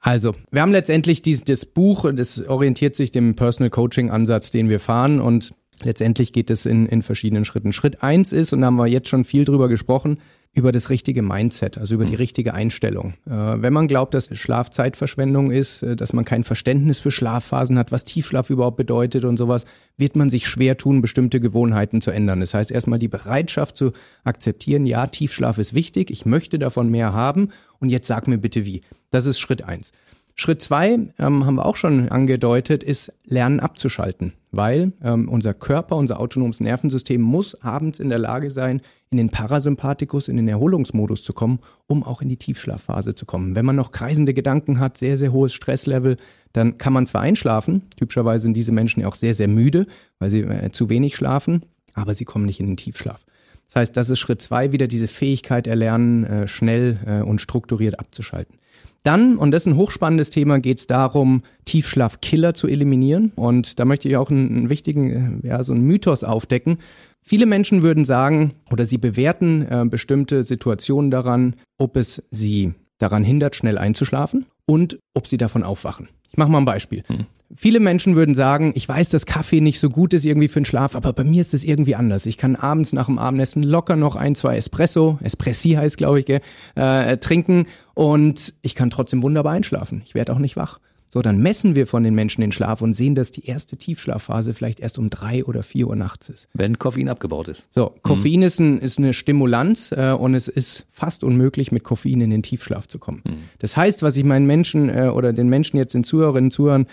Also, wir haben letztendlich dieses Buch, das orientiert sich dem Personal Coaching Ansatz, den wir fahren und letztendlich geht es in, in verschiedenen Schritten. Schritt eins ist, und da haben wir jetzt schon viel drüber gesprochen, über das richtige Mindset, also über die mhm. richtige Einstellung. Äh, wenn man glaubt, dass Schlaf Zeitverschwendung ist, äh, dass man kein Verständnis für Schlafphasen hat, was Tiefschlaf überhaupt bedeutet und sowas, wird man sich schwer tun, bestimmte Gewohnheiten zu ändern. Das heißt, erstmal die Bereitschaft zu akzeptieren, ja, Tiefschlaf ist wichtig, ich möchte davon mehr haben und jetzt sag mir bitte wie. Das ist Schritt eins. Schritt zwei, ähm, haben wir auch schon angedeutet, ist Lernen abzuschalten, weil ähm, unser Körper, unser autonomes Nervensystem muss abends in der Lage sein, in den Parasympathikus, in den Erholungsmodus zu kommen, um auch in die Tiefschlafphase zu kommen. Wenn man noch kreisende Gedanken hat, sehr, sehr hohes Stresslevel, dann kann man zwar einschlafen, typischerweise sind diese Menschen ja auch sehr, sehr müde, weil sie äh, zu wenig schlafen, aber sie kommen nicht in den Tiefschlaf. Das heißt, das ist Schritt zwei, wieder diese Fähigkeit erlernen, äh, schnell äh, und strukturiert abzuschalten. Dann, und das ist ein hochspannendes Thema, geht es darum, Tiefschlafkiller zu eliminieren. Und da möchte ich auch einen, einen wichtigen, äh, ja, so einen Mythos aufdecken. Viele Menschen würden sagen, oder sie bewerten äh, bestimmte Situationen daran, ob es sie daran hindert, schnell einzuschlafen und ob sie davon aufwachen. Ich mache mal ein Beispiel. Hm. Viele Menschen würden sagen, ich weiß, dass Kaffee nicht so gut ist irgendwie für den Schlaf, aber bei mir ist es irgendwie anders. Ich kann abends nach dem Abendessen locker noch ein, zwei Espresso, Espressi heißt, glaube ich, äh, trinken und ich kann trotzdem wunderbar einschlafen. Ich werde auch nicht wach. So, dann messen wir von den Menschen den Schlaf und sehen, dass die erste Tiefschlafphase vielleicht erst um drei oder vier Uhr nachts ist. Wenn Koffein abgebaut ist. So, Koffein mhm. ist, ein, ist eine Stimulanz äh, und es ist fast unmöglich, mit Koffein in den Tiefschlaf zu kommen. Mhm. Das heißt, was ich meinen Menschen äh, oder den Menschen jetzt, den Zuhörerinnen und Zuhörern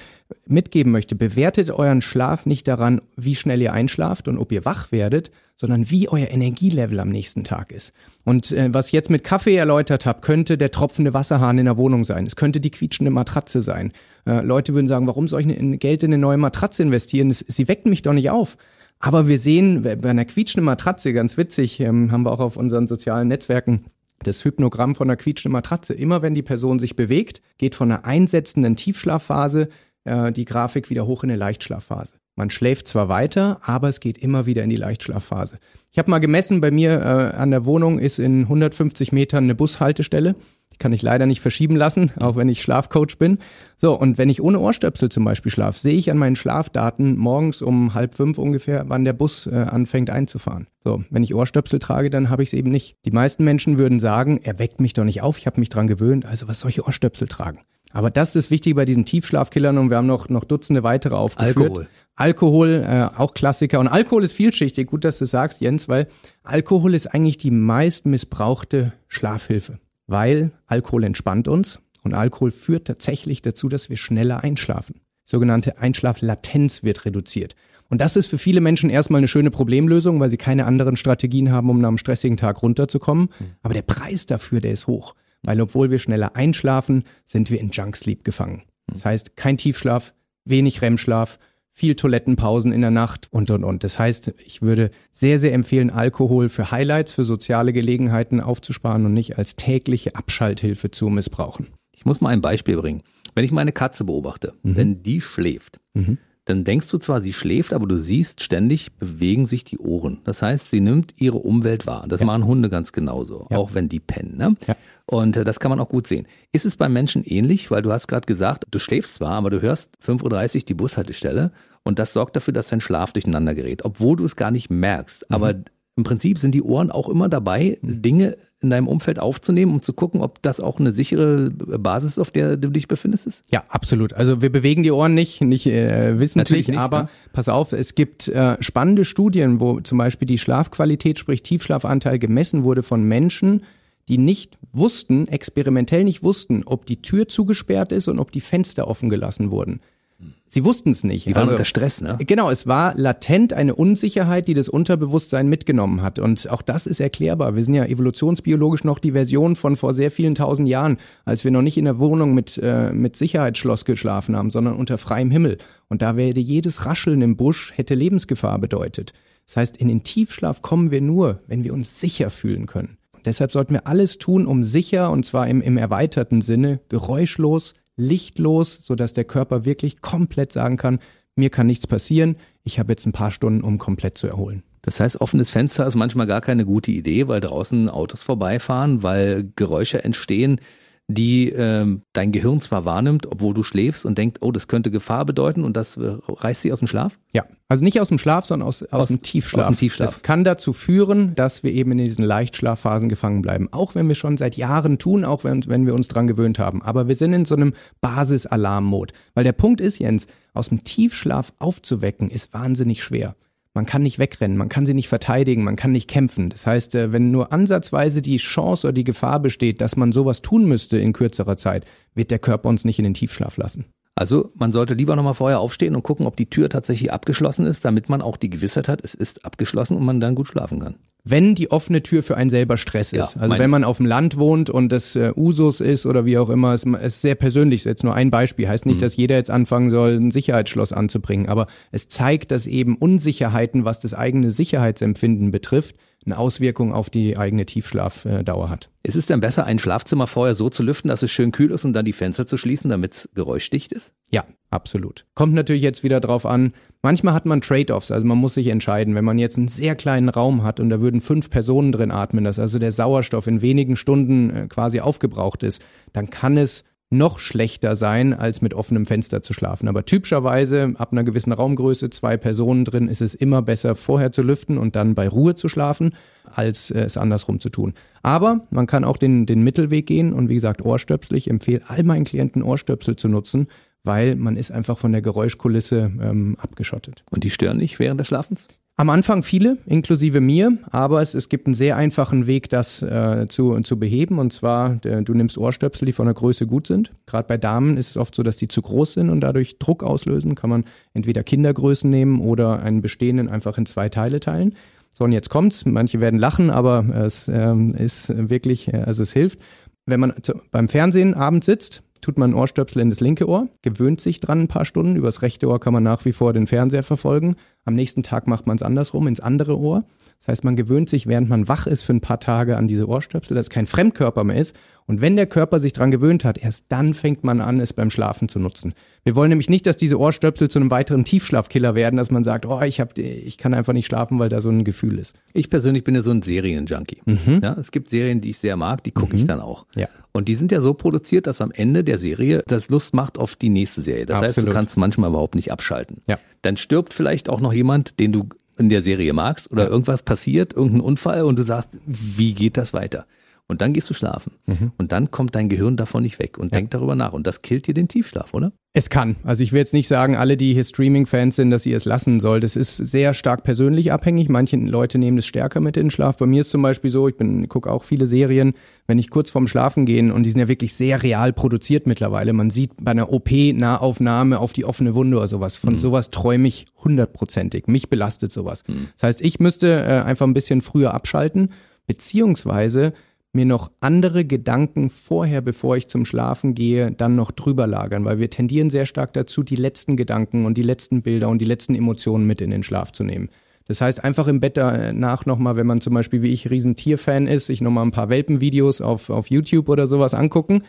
mitgeben möchte, bewertet euren Schlaf nicht daran, wie schnell ihr einschlaft und ob ihr wach werdet, sondern wie euer Energielevel am nächsten Tag ist. Und äh, was ich jetzt mit Kaffee erläutert habe, könnte der tropfende Wasserhahn in der Wohnung sein. Es könnte die quietschende Matratze sein. Äh, Leute würden sagen, warum soll ich in Geld in eine neue Matratze investieren? Es, sie weckt mich doch nicht auf. Aber wir sehen bei einer quietschenden Matratze, ganz witzig, ähm, haben wir auch auf unseren sozialen Netzwerken das Hypnogramm von einer quietschenden Matratze. Immer wenn die Person sich bewegt, geht von einer einsetzenden Tiefschlafphase äh, die Grafik wieder hoch in eine Leichtschlafphase. Man schläft zwar weiter, aber es geht immer wieder in die Leichtschlafphase. Ich habe mal gemessen, bei mir äh, an der Wohnung ist in 150 Metern eine Bushaltestelle. Die kann ich leider nicht verschieben lassen, auch wenn ich Schlafcoach bin. So, und wenn ich ohne Ohrstöpsel zum Beispiel schlafe, sehe ich an meinen Schlafdaten morgens um halb fünf ungefähr, wann der Bus äh, anfängt einzufahren. So, wenn ich Ohrstöpsel trage, dann habe ich es eben nicht. Die meisten Menschen würden sagen, er weckt mich doch nicht auf, ich habe mich dran gewöhnt, also was soll ich Ohrstöpsel tragen? Aber das ist wichtig bei diesen Tiefschlafkillern und wir haben noch, noch Dutzende weitere aufgeführt. Alkohol. Alkohol, äh, auch Klassiker. Und Alkohol ist vielschichtig. Gut, dass du sagst, Jens, weil Alkohol ist eigentlich die meist missbrauchte Schlafhilfe. Weil Alkohol entspannt uns und Alkohol führt tatsächlich dazu, dass wir schneller einschlafen. Sogenannte Einschlaflatenz wird reduziert. Und das ist für viele Menschen erstmal eine schöne Problemlösung, weil sie keine anderen Strategien haben, um nach einem stressigen Tag runterzukommen. Aber der Preis dafür, der ist hoch. Weil obwohl wir schneller einschlafen, sind wir in Junk Sleep gefangen. Das heißt, kein Tiefschlaf, wenig REM-Schlaf, viel Toilettenpausen in der Nacht und und und. Das heißt, ich würde sehr, sehr empfehlen, Alkohol für Highlights, für soziale Gelegenheiten aufzusparen und nicht als tägliche Abschalthilfe zu missbrauchen. Ich muss mal ein Beispiel bringen. Wenn ich meine Katze beobachte, wenn die schläft, dann denkst du zwar, sie schläft, aber du siehst, ständig bewegen sich die Ohren. Das heißt, sie nimmt ihre Umwelt wahr. Das machen Hunde ganz genauso, Ja. auch wenn die pennen. Ne? Ja. Und äh, das kann man auch gut sehen. Ist es beim Menschen ähnlich? Weil du hast gerade gesagt, du schläfst zwar, aber du hörst 5.30 Uhr die Bushaltestelle und das sorgt dafür, dass dein Schlaf durcheinander gerät, obwohl du es gar nicht merkst. Aber im Prinzip sind die Ohren auch immer dabei, Dinge in deinem Umfeld aufzunehmen, um zu gucken, ob das auch eine sichere Basis, auf der du dich befindest, ist? Ja, absolut. Also wir bewegen die Ohren nicht, nicht äh, wissentlich, Natürlich nicht, aber ja. pass auf, es gibt äh, spannende Studien, wo zum Beispiel die Schlafqualität, sprich Tiefschlafanteil gemessen wurde von Menschen, die nicht wussten, experimentell nicht wussten, ob die Tür zugesperrt ist und ob die Fenster offen gelassen wurden. Sie wussten es nicht. Die waren Also- unter Stress, ne? Genau, es war latent eine Unsicherheit, die das Unterbewusstsein mitgenommen hat. Und auch das ist erklärbar. Wir sind ja evolutionsbiologisch noch die Version von vor sehr vielen tausend Jahren, als wir noch nicht in der Wohnung mit, äh, mit Sicherheitsschloss geschlafen haben, sondern unter freiem Himmel. Und da wäre jedes Rascheln im Busch hätte Lebensgefahr bedeutet. Das heißt, in den Tiefschlaf kommen wir nur, wenn wir uns sicher fühlen können. Deshalb sollten wir alles tun, um sicher, und zwar im, im erweiterten Sinne, geräuschlos, lichtlos, sodass der Körper wirklich komplett sagen kann, mir kann nichts passieren, ich habe jetzt ein paar Stunden, um komplett zu erholen. Das heißt, offenes Fenster ist manchmal gar keine gute Idee, weil draußen Autos vorbeifahren, weil Geräusche entstehen, die ähm, dein Gehirn zwar wahrnimmt, obwohl du schläfst und denkt, oh, das könnte Gefahr bedeuten und das äh, reißt sie aus dem Schlaf? Ja, also nicht aus dem Schlaf, sondern aus, aus, Aus- dem Tiefschlaf. aus dem Tiefschlaf. Das kann dazu führen, dass wir eben in diesen Leichtschlafphasen gefangen bleiben. Auch wenn wir schon seit Jahren tun, auch wenn, wenn wir uns dran gewöhnt haben. Aber wir sind in so einem Basis-Alarm-Mode. Weil der Punkt ist, Jens, aus dem Tiefschlaf aufzuwecken, ist wahnsinnig schwer. Man kann nicht wegrennen, man kann sie nicht verteidigen, man kann nicht kämpfen. Das heißt, äh, wenn nur ansatzweise die Chance oder die Gefahr besteht, dass man sowas tun müsste in kürzerer Zeit, wird der Körper uns nicht in den Tiefschlaf lassen. Also man sollte lieber nochmal vorher aufstehen und gucken, ob die Tür tatsächlich abgeschlossen ist, damit man auch die Gewissheit hat, es ist abgeschlossen und man dann gut schlafen kann. wenn die offene Tür für einen selber Stress Ja, ist. Also wenn man auf dem Land wohnt und das äh, Usus ist oder wie auch immer, es ist sehr persönlich, ist jetzt nur ein Beispiel. Heißt nicht, dass jeder jetzt anfangen soll, ein Sicherheitsschloss anzubringen, aber es zeigt, dass eben Unsicherheiten, was das eigene Sicherheitsempfinden betrifft, eine Auswirkung auf die eigene Tiefschlafdauer hat. Ist es denn besser, ein Schlafzimmer vorher so zu lüften, dass es schön kühl ist und dann die Fenster zu schließen, damit es geräuschdicht ist? Ja, absolut. Kommt natürlich jetzt wieder drauf an. Manchmal hat man Trade-offs, also man muss sich entscheiden. Wenn man jetzt einen sehr kleinen Raum hat und da würden fünf Personen drin atmen, dass also der Sauerstoff in wenigen Stunden äh, quasi aufgebraucht ist, dann kann es noch schlechter sein, als mit offenem Fenster zu schlafen. Aber typischerweise ab einer gewissen Raumgröße, zwei Personen drin, ist es immer besser, vorher zu lüften und dann bei Ruhe zu schlafen, als äh, es andersrum zu tun. Aber man kann auch den, den Mittelweg gehen und wie gesagt, Ohrstöpsel. Ich empfehle all meinen Klienten Ohrstöpsel zu nutzen, weil man ist einfach von der Geräuschkulisse ähm, abgeschottet. Und die stören nicht während des Schlafens? Am Anfang viele, inklusive mir, aber es, es gibt einen sehr einfachen Weg, das äh, zu, zu beheben. Und zwar, der, du nimmst Ohrstöpsel, die von der Größe gut sind. Gerade bei Damen ist es oft so, dass die zu groß sind und dadurch Druck auslösen. Kann man entweder Kindergrößen nehmen oder einen bestehenden einfach in zwei Teile teilen. So, und jetzt kommt's. Manche werden lachen, aber es ähm, ist wirklich, äh, also es hilft. Wenn man zu, beim Fernsehen abends sitzt, tut man Ohrstöpsel in das linke Ohr, gewöhnt sich dran ein paar Stunden. Übers rechte Ohr kann man nach wie vor den Fernseher verfolgen. Am nächsten Tag macht man es andersrum, ins andere Ohr. Das heißt, man gewöhnt sich, während man wach ist, für ein paar Tage an diese Ohrstöpsel, dass es kein Fremdkörper mehr ist. Und wenn der Körper sich dran gewöhnt hat, erst dann fängt man an, es beim Schlafen zu nutzen. Wir wollen nämlich nicht, dass diese Ohrstöpsel zu einem weiteren Tiefschlafkiller werden, dass man sagt, oh, ich, hab, ich kann einfach nicht schlafen, weil da so ein Gefühl ist. Ich persönlich bin ja so ein Serienjunkie. Mhm. Ja, es gibt Serien, die ich sehr mag, die gucke mhm. ich dann auch. Ja. Und die sind ja so produziert, dass am Ende der Serie das Lust macht auf die nächste Serie. Das Absolut. heißt, du kannst manchmal überhaupt nicht abschalten. Ja. Dann stirbt vielleicht auch noch jemand, den du in der Serie magst oder irgendwas passiert, irgendein Unfall und du sagst, wie geht das weiter? Und dann gehst du schlafen. Mhm. Und dann kommt dein Gehirn davon nicht weg und ja. denkt darüber nach. Und das killt dir den Tiefschlaf, oder? Es kann. Also ich will jetzt nicht sagen, alle, die hier Streaming-Fans sind, dass ihr es lassen sollt. Es ist sehr stark persönlich abhängig. Manche Leute nehmen es stärker mit in den Schlaf. Bei mir ist zum Beispiel so, ich gucke auch viele Serien, wenn ich kurz vorm Schlafen gehe, und die sind ja wirklich sehr real produziert mittlerweile. Man sieht bei einer OP-Nahaufnahme auf die offene Wunde oder sowas. Von mhm. sowas träume ich hundertprozentig. Mich belastet sowas. Mhm. Das heißt, ich müsste äh, einfach ein bisschen früher abschalten, beziehungsweise mir noch andere Gedanken vorher, bevor ich zum Schlafen gehe, dann noch drüber lagern, weil wir tendieren sehr stark dazu, die letzten Gedanken und die letzten Bilder und die letzten Emotionen mit in den Schlaf zu nehmen. Das heißt, einfach im Bett danach nochmal, wenn man zum Beispiel wie ich riesen Tierfan ist, sich nochmal ein paar Welpenvideos auf, auf YouTube oder sowas angucken,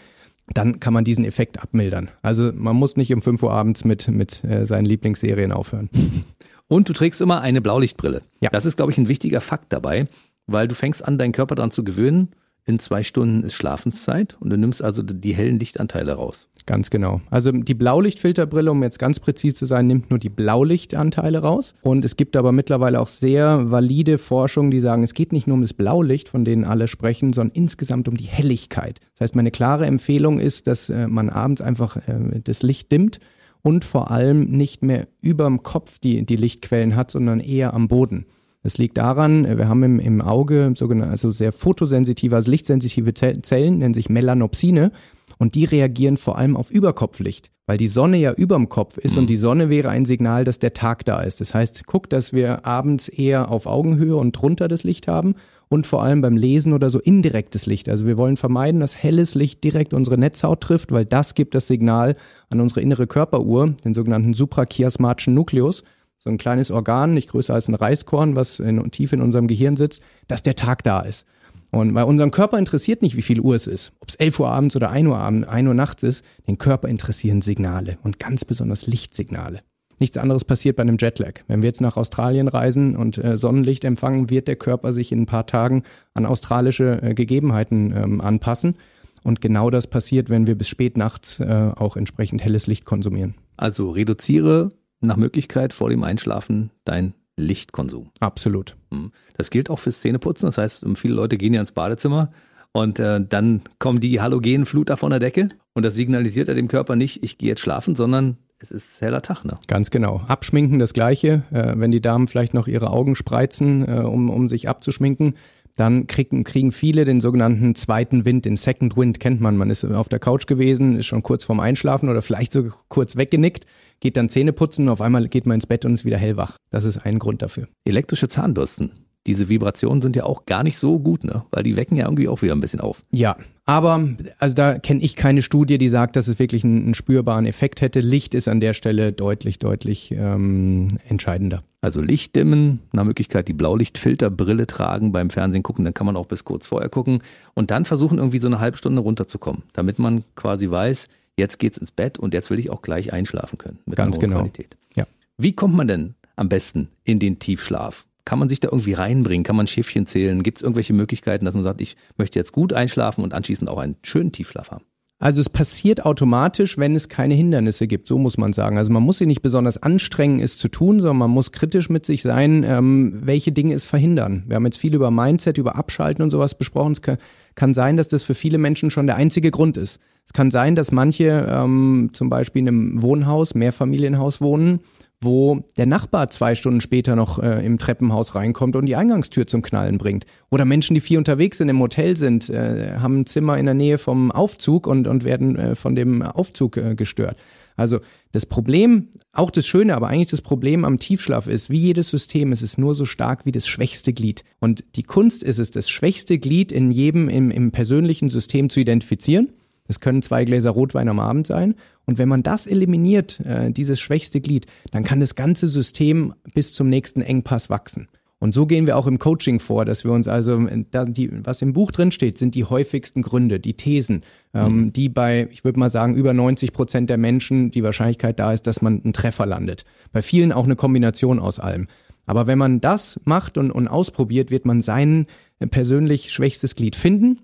dann kann man diesen Effekt abmildern. Also man muss nicht um 5 Uhr abends mit, mit äh, seinen Lieblingsserien aufhören. Und du trägst immer eine Blaulichtbrille. Ja. Das ist, glaube ich, ein wichtiger Fakt dabei, weil du fängst an, deinen Körper daran zu gewöhnen in zwei Stunden ist Schlafenszeit und du nimmst also die hellen Lichtanteile raus. Ganz genau. Also die Blaulichtfilterbrille, um jetzt ganz präzise zu sein, nimmt nur die Blaulichtanteile raus. Und es gibt aber mittlerweile auch sehr valide Forschung, die sagen, es geht nicht nur um das Blaulicht, von denen alle sprechen, sondern insgesamt um die Helligkeit. Das heißt, meine klare Empfehlung ist, dass äh, man abends einfach äh, das Licht dimmt und vor allem nicht mehr überm Kopf die, die Lichtquellen hat, sondern eher am Boden. Das liegt daran, äh, wir haben im, im Auge sogenannte, also sehr fotosensitive, also lichtsensitive Zellen, nennen sich Melanopsine. Und die reagieren vor allem auf Überkopflicht, weil die Sonne ja überm Kopf ist mhm. und die Sonne wäre ein Signal, dass der Tag da ist. Das heißt, guck, dass wir abends eher auf Augenhöhe und drunter das Licht haben und vor allem beim Lesen oder so indirektes Licht. Also wir wollen vermeiden, dass helles Licht direkt unsere Netzhaut trifft, weil das gibt das Signal an unsere innere Körperuhr, den sogenannten suprachiasmatischen Nukleus so ein kleines Organ, nicht größer als ein Reiskorn, was in, tief in unserem Gehirn sitzt, dass der Tag da ist. Und bei unserem Körper interessiert nicht, wie viel Uhr es ist. Ob es 11 Uhr abends oder 1 Uhr abends, 1 Uhr nachts ist, den Körper interessieren Signale und ganz besonders Lichtsignale. Nichts anderes passiert bei einem Jetlag. Wenn wir jetzt nach Australien reisen und äh, Sonnenlicht empfangen, wird der Körper sich in ein paar Tagen an australische äh, Gegebenheiten ähm, anpassen. Und genau das passiert, wenn wir bis spät nachts äh, auch entsprechend helles Licht konsumieren. Also reduziere nach Möglichkeit vor dem Einschlafen dein Lichtkonsum. Absolut. Hm. Das gilt auch fürs Zähneputzen. Das heißt, viele Leute gehen ja ins Badezimmer und äh, dann kommen die Halogenfluter von der Decke und das signalisiert ja dem Körper nicht, ich gehe jetzt schlafen, sondern es ist heller Tag, ne? Ganz genau. Abschminken das Gleiche. Äh, wenn die Damen vielleicht noch ihre Augen spreizen, äh, um, um sich abzuschminken, dann kriegen, kriegen viele den sogenannten zweiten Wind, den Second Wind kennt man. Man ist auf der Couch gewesen, ist schon kurz vorm Einschlafen oder vielleicht sogar kurz weggenickt geht dann Zähne putzen und auf einmal geht man ins Bett und ist wieder hellwach. Das ist ein Grund dafür. Elektrische Zahnbürsten. Diese Vibrationen sind ja auch gar nicht so gut, ne? Weil die wecken ja irgendwie auch wieder ein bisschen auf. Ja, aber also da kenne ich keine Studie, die sagt, dass es wirklich einen, einen, spürbaren Effekt hätte. Licht ist an der Stelle deutlich, deutlich ähm, entscheidender. Also Licht dimmen, nach Möglichkeit die Blaulichtfilterbrille tragen beim Fernsehen gucken, dann kann man auch bis kurz vorher gucken und dann versuchen irgendwie so eine halbe Stunde runterzukommen, damit man quasi weiß, jetzt geht's ins Bett und jetzt will ich auch gleich einschlafen können. Mit Ganz genau. Qualität. Ja. Wie kommt man denn am besten in den Tiefschlaf? Kann man sich da irgendwie reinbringen? Kann man Schiffchen zählen? Gibt es irgendwelche Möglichkeiten, dass man sagt, ich möchte jetzt gut einschlafen und anschließend auch einen schönen Tiefschlaf haben? Also es passiert automatisch, wenn es keine Hindernisse gibt, so muss man sagen. Also man muss sich nicht besonders anstrengen, es zu tun, sondern man muss kritisch mit sich sein, ähm, welche Dinge es verhindern. Wir haben jetzt viel über Mindset, über Abschalten und sowas besprochen. Es kann, kann sein, dass das für viele Menschen schon der einzige Grund ist. Es kann sein, dass manche ähm, zum Beispiel in einem Wohnhaus, Mehrfamilienhaus wohnen, wo der Nachbar zwei Stunden später noch äh, im Treppenhaus reinkommt und die Eingangstür zum Knallen bringt. Oder Menschen, die viel unterwegs sind, im Hotel sind, äh, haben ein Zimmer in der Nähe vom Aufzug und, und werden äh, von dem Aufzug äh, gestört. Also das Problem, auch das Schöne, aber eigentlich das Problem am Tiefschlaf ist, wie jedes System, es ist nur so stark wie das schwächste Glied. Und die Kunst ist es, das schwächste Glied in jedem im, im persönlichen System zu identifizieren. Das können zwei Gläser Rotwein am Abend sein. Und wenn man das eliminiert, äh, dieses schwächste Glied, dann kann das ganze System bis zum nächsten Engpass wachsen. Und so gehen wir auch im Coaching vor, dass wir uns also, äh, die, was im Buch drin steht, sind die häufigsten Gründe, die Thesen, ähm, mhm. die bei, ich würde mal sagen, über 90 Prozent der Menschen die Wahrscheinlichkeit da ist, dass man einen Treffer landet. Bei vielen auch eine Kombination aus allem. Aber wenn man das macht und, und ausprobiert, wird man sein äh, persönlich schwächstes Glied finden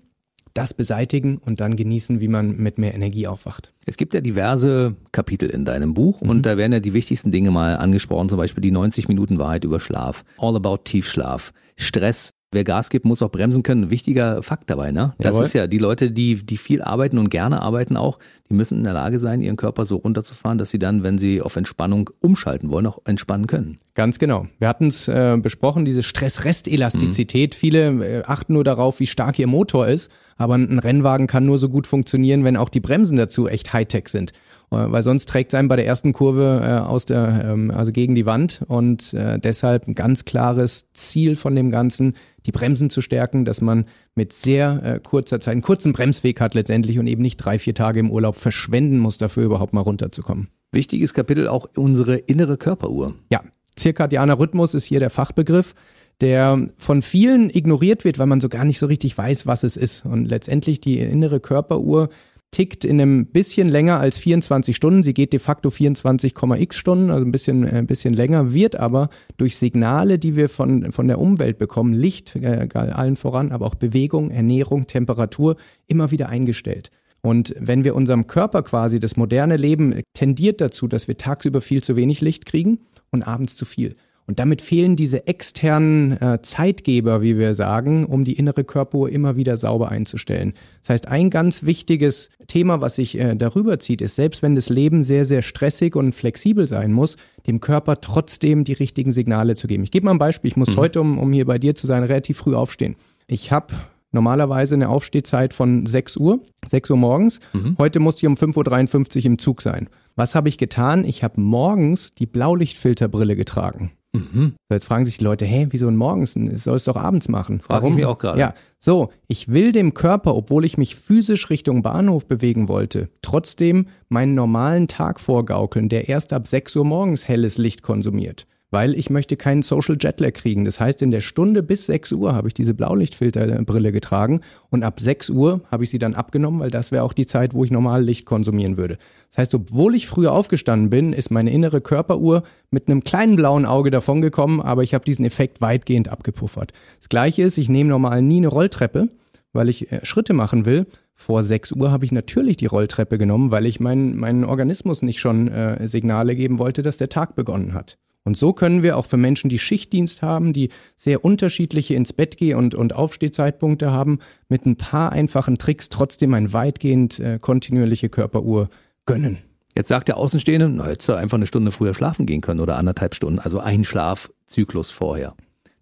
das beseitigen und dann genießen, wie man mit mehr Energie aufwacht. Es gibt ja diverse Kapitel in deinem Buch mhm. und da werden ja die wichtigsten Dinge mal angesprochen, zum Beispiel die 90 Minuten Wahrheit über Schlaf, All About Tiefschlaf, Stress Wer Gas gibt, muss auch bremsen können. Ein wichtiger Fakt dabei, ne? Das Jawohl. ist ja die Leute, die, die viel arbeiten und gerne arbeiten auch, die müssen in der Lage sein, ihren Körper so runterzufahren, dass sie dann, wenn sie auf Entspannung umschalten wollen, auch entspannen können. Ganz genau. Wir hatten es äh, besprochen, diese Stress-Rest-Elastizität. Mhm. Viele äh, achten nur darauf, wie stark ihr Motor ist, aber ein Rennwagen kann nur so gut funktionieren, wenn auch die Bremsen dazu echt Hightech sind. Äh, weil sonst trägt es einem bei der ersten Kurve äh, aus der, ähm, also gegen die Wand und äh, deshalb ein ganz klares Ziel von dem Ganzen, die Bremsen zu stärken, dass man mit sehr äh, kurzer Zeit einen kurzen Bremsweg hat letztendlich und eben nicht drei, vier Tage im Urlaub verschwenden muss, dafür überhaupt mal runterzukommen. Wichtiges Kapitel auch unsere innere Körperuhr. Ja, zirkadianer Rhythmus ist hier der Fachbegriff der von vielen ignoriert wird, weil man so gar nicht so richtig weiß, was es ist. Und letztendlich die innere Körperuhr tickt in einem bisschen länger als 24 Stunden. Sie geht de facto 24,x Stunden, also ein bisschen, äh, ein bisschen länger, wird aber durch Signale, die wir von, von der Umwelt bekommen, Licht äh, allen voran, aber auch Bewegung, Ernährung, Temperatur, immer wieder eingestellt. Und wenn wir unserem Körper quasi das moderne Leben tendiert dazu, dass wir tagsüber viel zu wenig Licht kriegen und abends zu viel. Und damit fehlen diese externen äh, Zeitgeber, wie wir sagen, um die innere Körperuhr immer wieder sauber einzustellen. Das heißt, ein ganz wichtiges Thema, was sich äh, darüber zieht, ist, selbst wenn das Leben sehr, sehr stressig und flexibel sein muss, dem Körper trotzdem die richtigen Signale zu geben. Ich gebe mal ein Beispiel. Ich muss mhm. heute, um, um hier bei dir zu sein, relativ früh aufstehen. Ich habe normalerweise eine Aufstehzeit von 6 Uhr, 6 Uhr morgens. Mhm. Heute muss ich um 5.53 Uhr im Zug sein. Was habe ich getan? Ich habe morgens die Blaulichtfilterbrille getragen. Mhm. So, jetzt fragen sich die Leute, hey, wieso morgens? Soll es doch abends machen. Frage Warum? ich mich auch gerade. Ja, so, ich will dem Körper, obwohl ich mich physisch Richtung Bahnhof bewegen wollte, trotzdem meinen normalen Tag vorgaukeln, der erst ab 6 Uhr morgens helles Licht konsumiert weil ich möchte keinen Social Jetlag kriegen. Das heißt, in der Stunde bis 6 Uhr habe ich diese Blaulichtfilterbrille getragen und ab 6 Uhr habe ich sie dann abgenommen, weil das wäre auch die Zeit, wo ich normal Licht konsumieren würde. Das heißt, obwohl ich früher aufgestanden bin, ist meine innere Körperuhr mit einem kleinen blauen Auge davongekommen, aber ich habe diesen Effekt weitgehend abgepuffert. Das gleiche ist, ich nehme normal nie eine Rolltreppe, weil ich äh, Schritte machen will. Vor 6 Uhr habe ich natürlich die Rolltreppe genommen, weil ich meinen, meinen Organismus nicht schon äh, Signale geben wollte, dass der Tag begonnen hat. Und so können wir auch für Menschen, die Schichtdienst haben, die sehr unterschiedliche ins Bett gehen und, und Aufstehzeitpunkte haben, mit ein paar einfachen Tricks trotzdem ein weitgehend äh, kontinuierliche Körperuhr gönnen. Jetzt sagt der Außenstehende, na, hättest du einfach eine Stunde früher schlafen gehen können oder anderthalb Stunden, also ein Schlafzyklus vorher.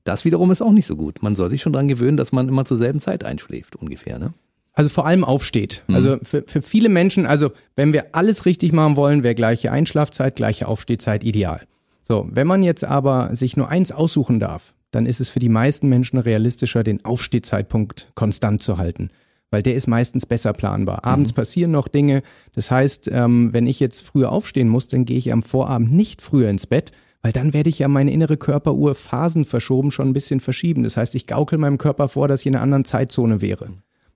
Das wiederum ist auch nicht so gut. Man soll sich schon daran gewöhnen, dass man immer zur selben Zeit einschläft, ungefähr, ne? Also vor allem aufsteht. Mhm. Also für, für viele Menschen, also wenn wir alles richtig machen wollen, wäre gleiche Einschlafzeit, gleiche Aufstehzeit ideal. So, wenn man jetzt aber sich nur eins aussuchen darf, dann ist es für die meisten Menschen realistischer, den Aufstehzeitpunkt konstant zu halten. Weil der ist meistens besser planbar. Abends mhm. passieren noch Dinge. Das heißt, ähm, wenn ich jetzt früher aufstehen muss, dann gehe ich am Vorabend nicht früher ins Bett, weil dann werde ich ja meine innere Körperuhr Phasen verschoben schon ein bisschen verschieben. Das heißt, ich gaukel meinem Körper vor, dass ich in einer anderen Zeitzone wäre.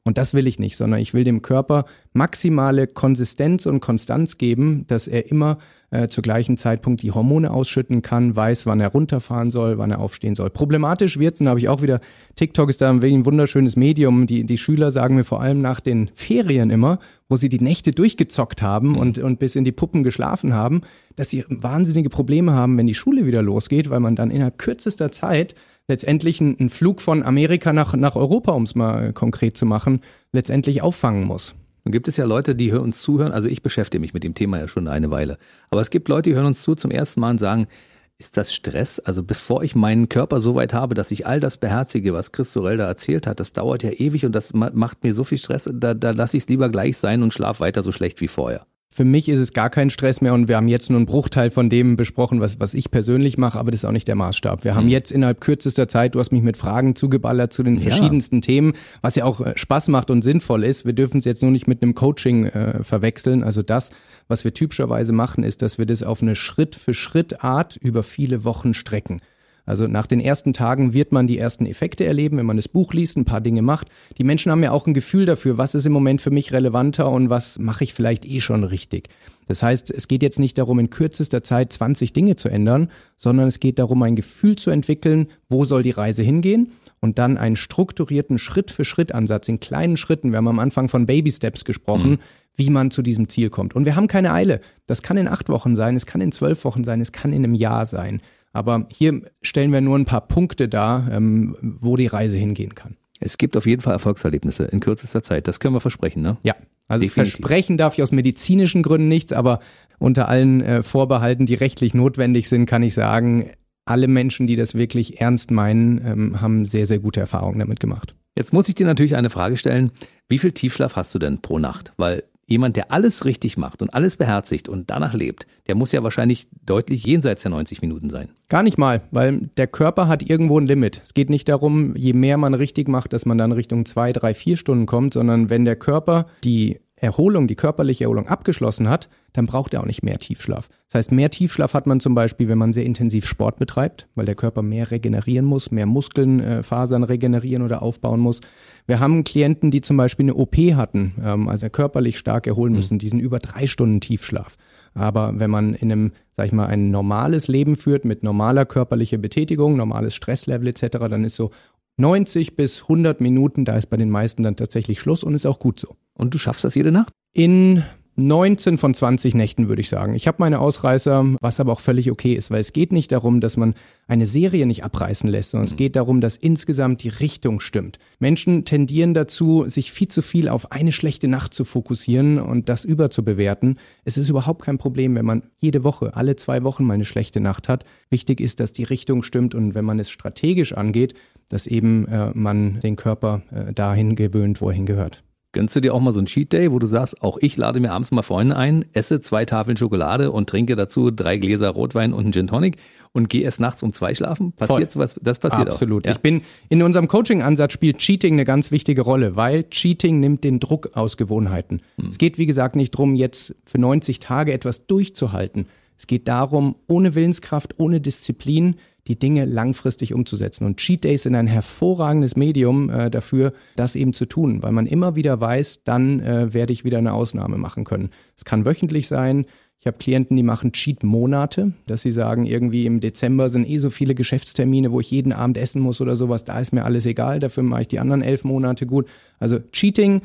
Und das will ich nicht, sondern ich will dem Körper maximale Konsistenz und Konstanz geben, dass er immer äh, zur gleichen Zeitpunkt die Hormone ausschütten kann, weiß, wann er runterfahren soll, wann er aufstehen soll. Problematisch wird es, und da habe ich auch wieder, TikTok ist da ein wunderschönes Medium. Die, die Schüler sagen mir vor allem nach den Ferien immer, wo sie die Nächte durchgezockt haben und, und bis in die Puppen geschlafen haben, dass sie wahnsinnige Probleme haben, wenn die Schule wieder losgeht, weil man dann innerhalb kürzester Zeit letztendlich einen Flug von Amerika nach, nach Europa, um es mal konkret zu machen, letztendlich auffangen muss. Nun gibt es ja Leute, die uns zuhören. Also ich beschäftige mich mit dem Thema ja schon eine Weile. Aber es gibt Leute, die hören uns zu zum ersten Mal und sagen, ist das Stress? Also bevor ich meinen Körper so weit habe, dass ich all das beherzige, was Chris Sorel da erzählt hat, das dauert ja ewig und das macht mir so viel Stress, da, da lasse ich es lieber gleich sein und schlaf weiter so schlecht wie vorher. Für mich ist es gar kein Stress mehr und wir haben jetzt nur einen Bruchteil von dem besprochen, was, was ich persönlich mache, aber das ist auch nicht der Maßstab. Wir mhm. haben jetzt innerhalb kürzester Zeit, du hast mich mit Fragen zugeballert zu den ja. verschiedensten Themen, was ja auch äh, Spaß macht und sinnvoll ist. Wir dürfen es jetzt nur nicht mit einem Coaching äh, verwechseln. Also das, was wir typischerweise machen, ist, dass wir das auf eine Schritt-für-Schritt-Art über viele Wochen strecken. Also nach den ersten Tagen wird man die ersten Effekte erleben, wenn man das Buch liest, ein paar Dinge macht. Die Menschen haben ja auch ein Gefühl dafür, was ist im Moment für mich relevanter und was mache ich vielleicht eh schon richtig. Das heißt, es geht jetzt nicht darum, in kürzester Zeit 20 Dinge zu ändern, sondern es geht darum, ein Gefühl zu entwickeln, wo soll die Reise hingehen und dann einen strukturierten Schritt-für-Schritt-Ansatz in kleinen Schritten. Wir haben am Anfang von Baby Steps gesprochen. Mhm wie man zu diesem Ziel kommt. Und wir haben keine Eile. Das kann in acht Wochen sein, es kann in zwölf Wochen sein, es kann in einem Jahr sein. Aber hier stellen wir nur ein paar Punkte dar, ähm, wo die Reise hingehen kann. Es gibt auf jeden Fall Erfolgserlebnisse in kürzester Zeit. Das können wir versprechen, ne? Ja. Also Definitiv. versprechen darf ich aus medizinischen Gründen nichts, aber unter allen äh, Vorbehalten, die rechtlich notwendig sind, kann ich sagen, alle Menschen, die das wirklich ernst meinen, ähm, haben sehr, sehr gute Erfahrungen damit gemacht. Jetzt muss ich dir natürlich eine Frage stellen. Wie viel Tiefschlaf hast du denn pro Nacht? Weil jemand, der alles richtig macht und alles beherzigt und danach lebt, der muss ja wahrscheinlich deutlich jenseits der 90 Minuten sein. Gar nicht mal, weil der Körper hat irgendwo ein Limit. Es geht nicht darum, je mehr man richtig macht, dass man dann Richtung zwei, drei, vier Stunden kommt, sondern wenn der Körper die Erholung, die körperliche Erholung abgeschlossen hat, dann braucht er auch nicht mehr Tiefschlaf. Das heißt, mehr Tiefschlaf hat man zum Beispiel, wenn man sehr intensiv Sport betreibt, weil der Körper mehr regenerieren muss, mehr Muskelnfasern äh, regenerieren oder aufbauen muss. Wir haben Klienten, die zum Beispiel eine OP hatten, ähm, also körperlich stark erholen mhm. müssen, mhm. die sind über drei Stunden Tiefschlaf. Aber wenn man in einem, sag ich mal, ein normales Leben führt mit normaler körperlicher Betätigung, normales Stresslevel etc., dann ist so 90 bis 100 Minuten, da ist bei den meisten dann tatsächlich Schluss und ist auch gut so. Und du schaffst das jede Nacht? In 19 von 20 Nächten, würde ich sagen. Ich habe meine Ausreißer, was aber auch völlig okay ist, weil es geht nicht darum, dass man eine Serie nicht abreißen lässt, sondern es mhm. geht darum, dass insgesamt die Richtung stimmt. Menschen tendieren dazu, sich viel zu viel auf eine schlechte Nacht zu fokussieren und das überzubewerten. Es ist überhaupt kein Problem, wenn man jede Woche, alle zwei Wochen mal eine schlechte Nacht hat. Wichtig ist, dass die Richtung stimmt und wenn man es strategisch angeht, dass eben äh, man den Körper äh, dahin gewöhnt, wo er hingehört. Gönnst du dir auch mal so einen Cheat Day, wo du sagst, auch ich lade mir abends mal Freunde ein, esse zwei Tafeln Schokolade und trinke dazu drei Gläser Rotwein und einen Gin Tonic und gehe erst nachts um zwei schlafen? Passiert sowas? Das passiert Absolut. auch. Ja. Ich bin, in unserem Coaching-Ansatz spielt Cheating eine ganz wichtige Rolle, weil Cheating nimmt den Druck aus Gewohnheiten. Hm. Es geht, wie gesagt, nicht darum, jetzt für 90 Tage etwas durchzuhalten. Es geht darum, ohne Willenskraft, ohne Disziplin die Dinge langfristig umzusetzen. Und Cheat Days sind ein hervorragendes Medium äh, dafür, das eben zu tun, weil man immer wieder weiß, dann äh, werde ich wieder eine Ausnahme machen können. Es kann wöchentlich sein. Ich habe Klienten, die machen Cheat-Monate, dass sie sagen, irgendwie im Dezember sind eh so viele Geschäftstermine, wo ich jeden Abend essen muss oder sowas. Da ist mir alles egal. Dafür mache ich die anderen elf Monate gut. Also Cheating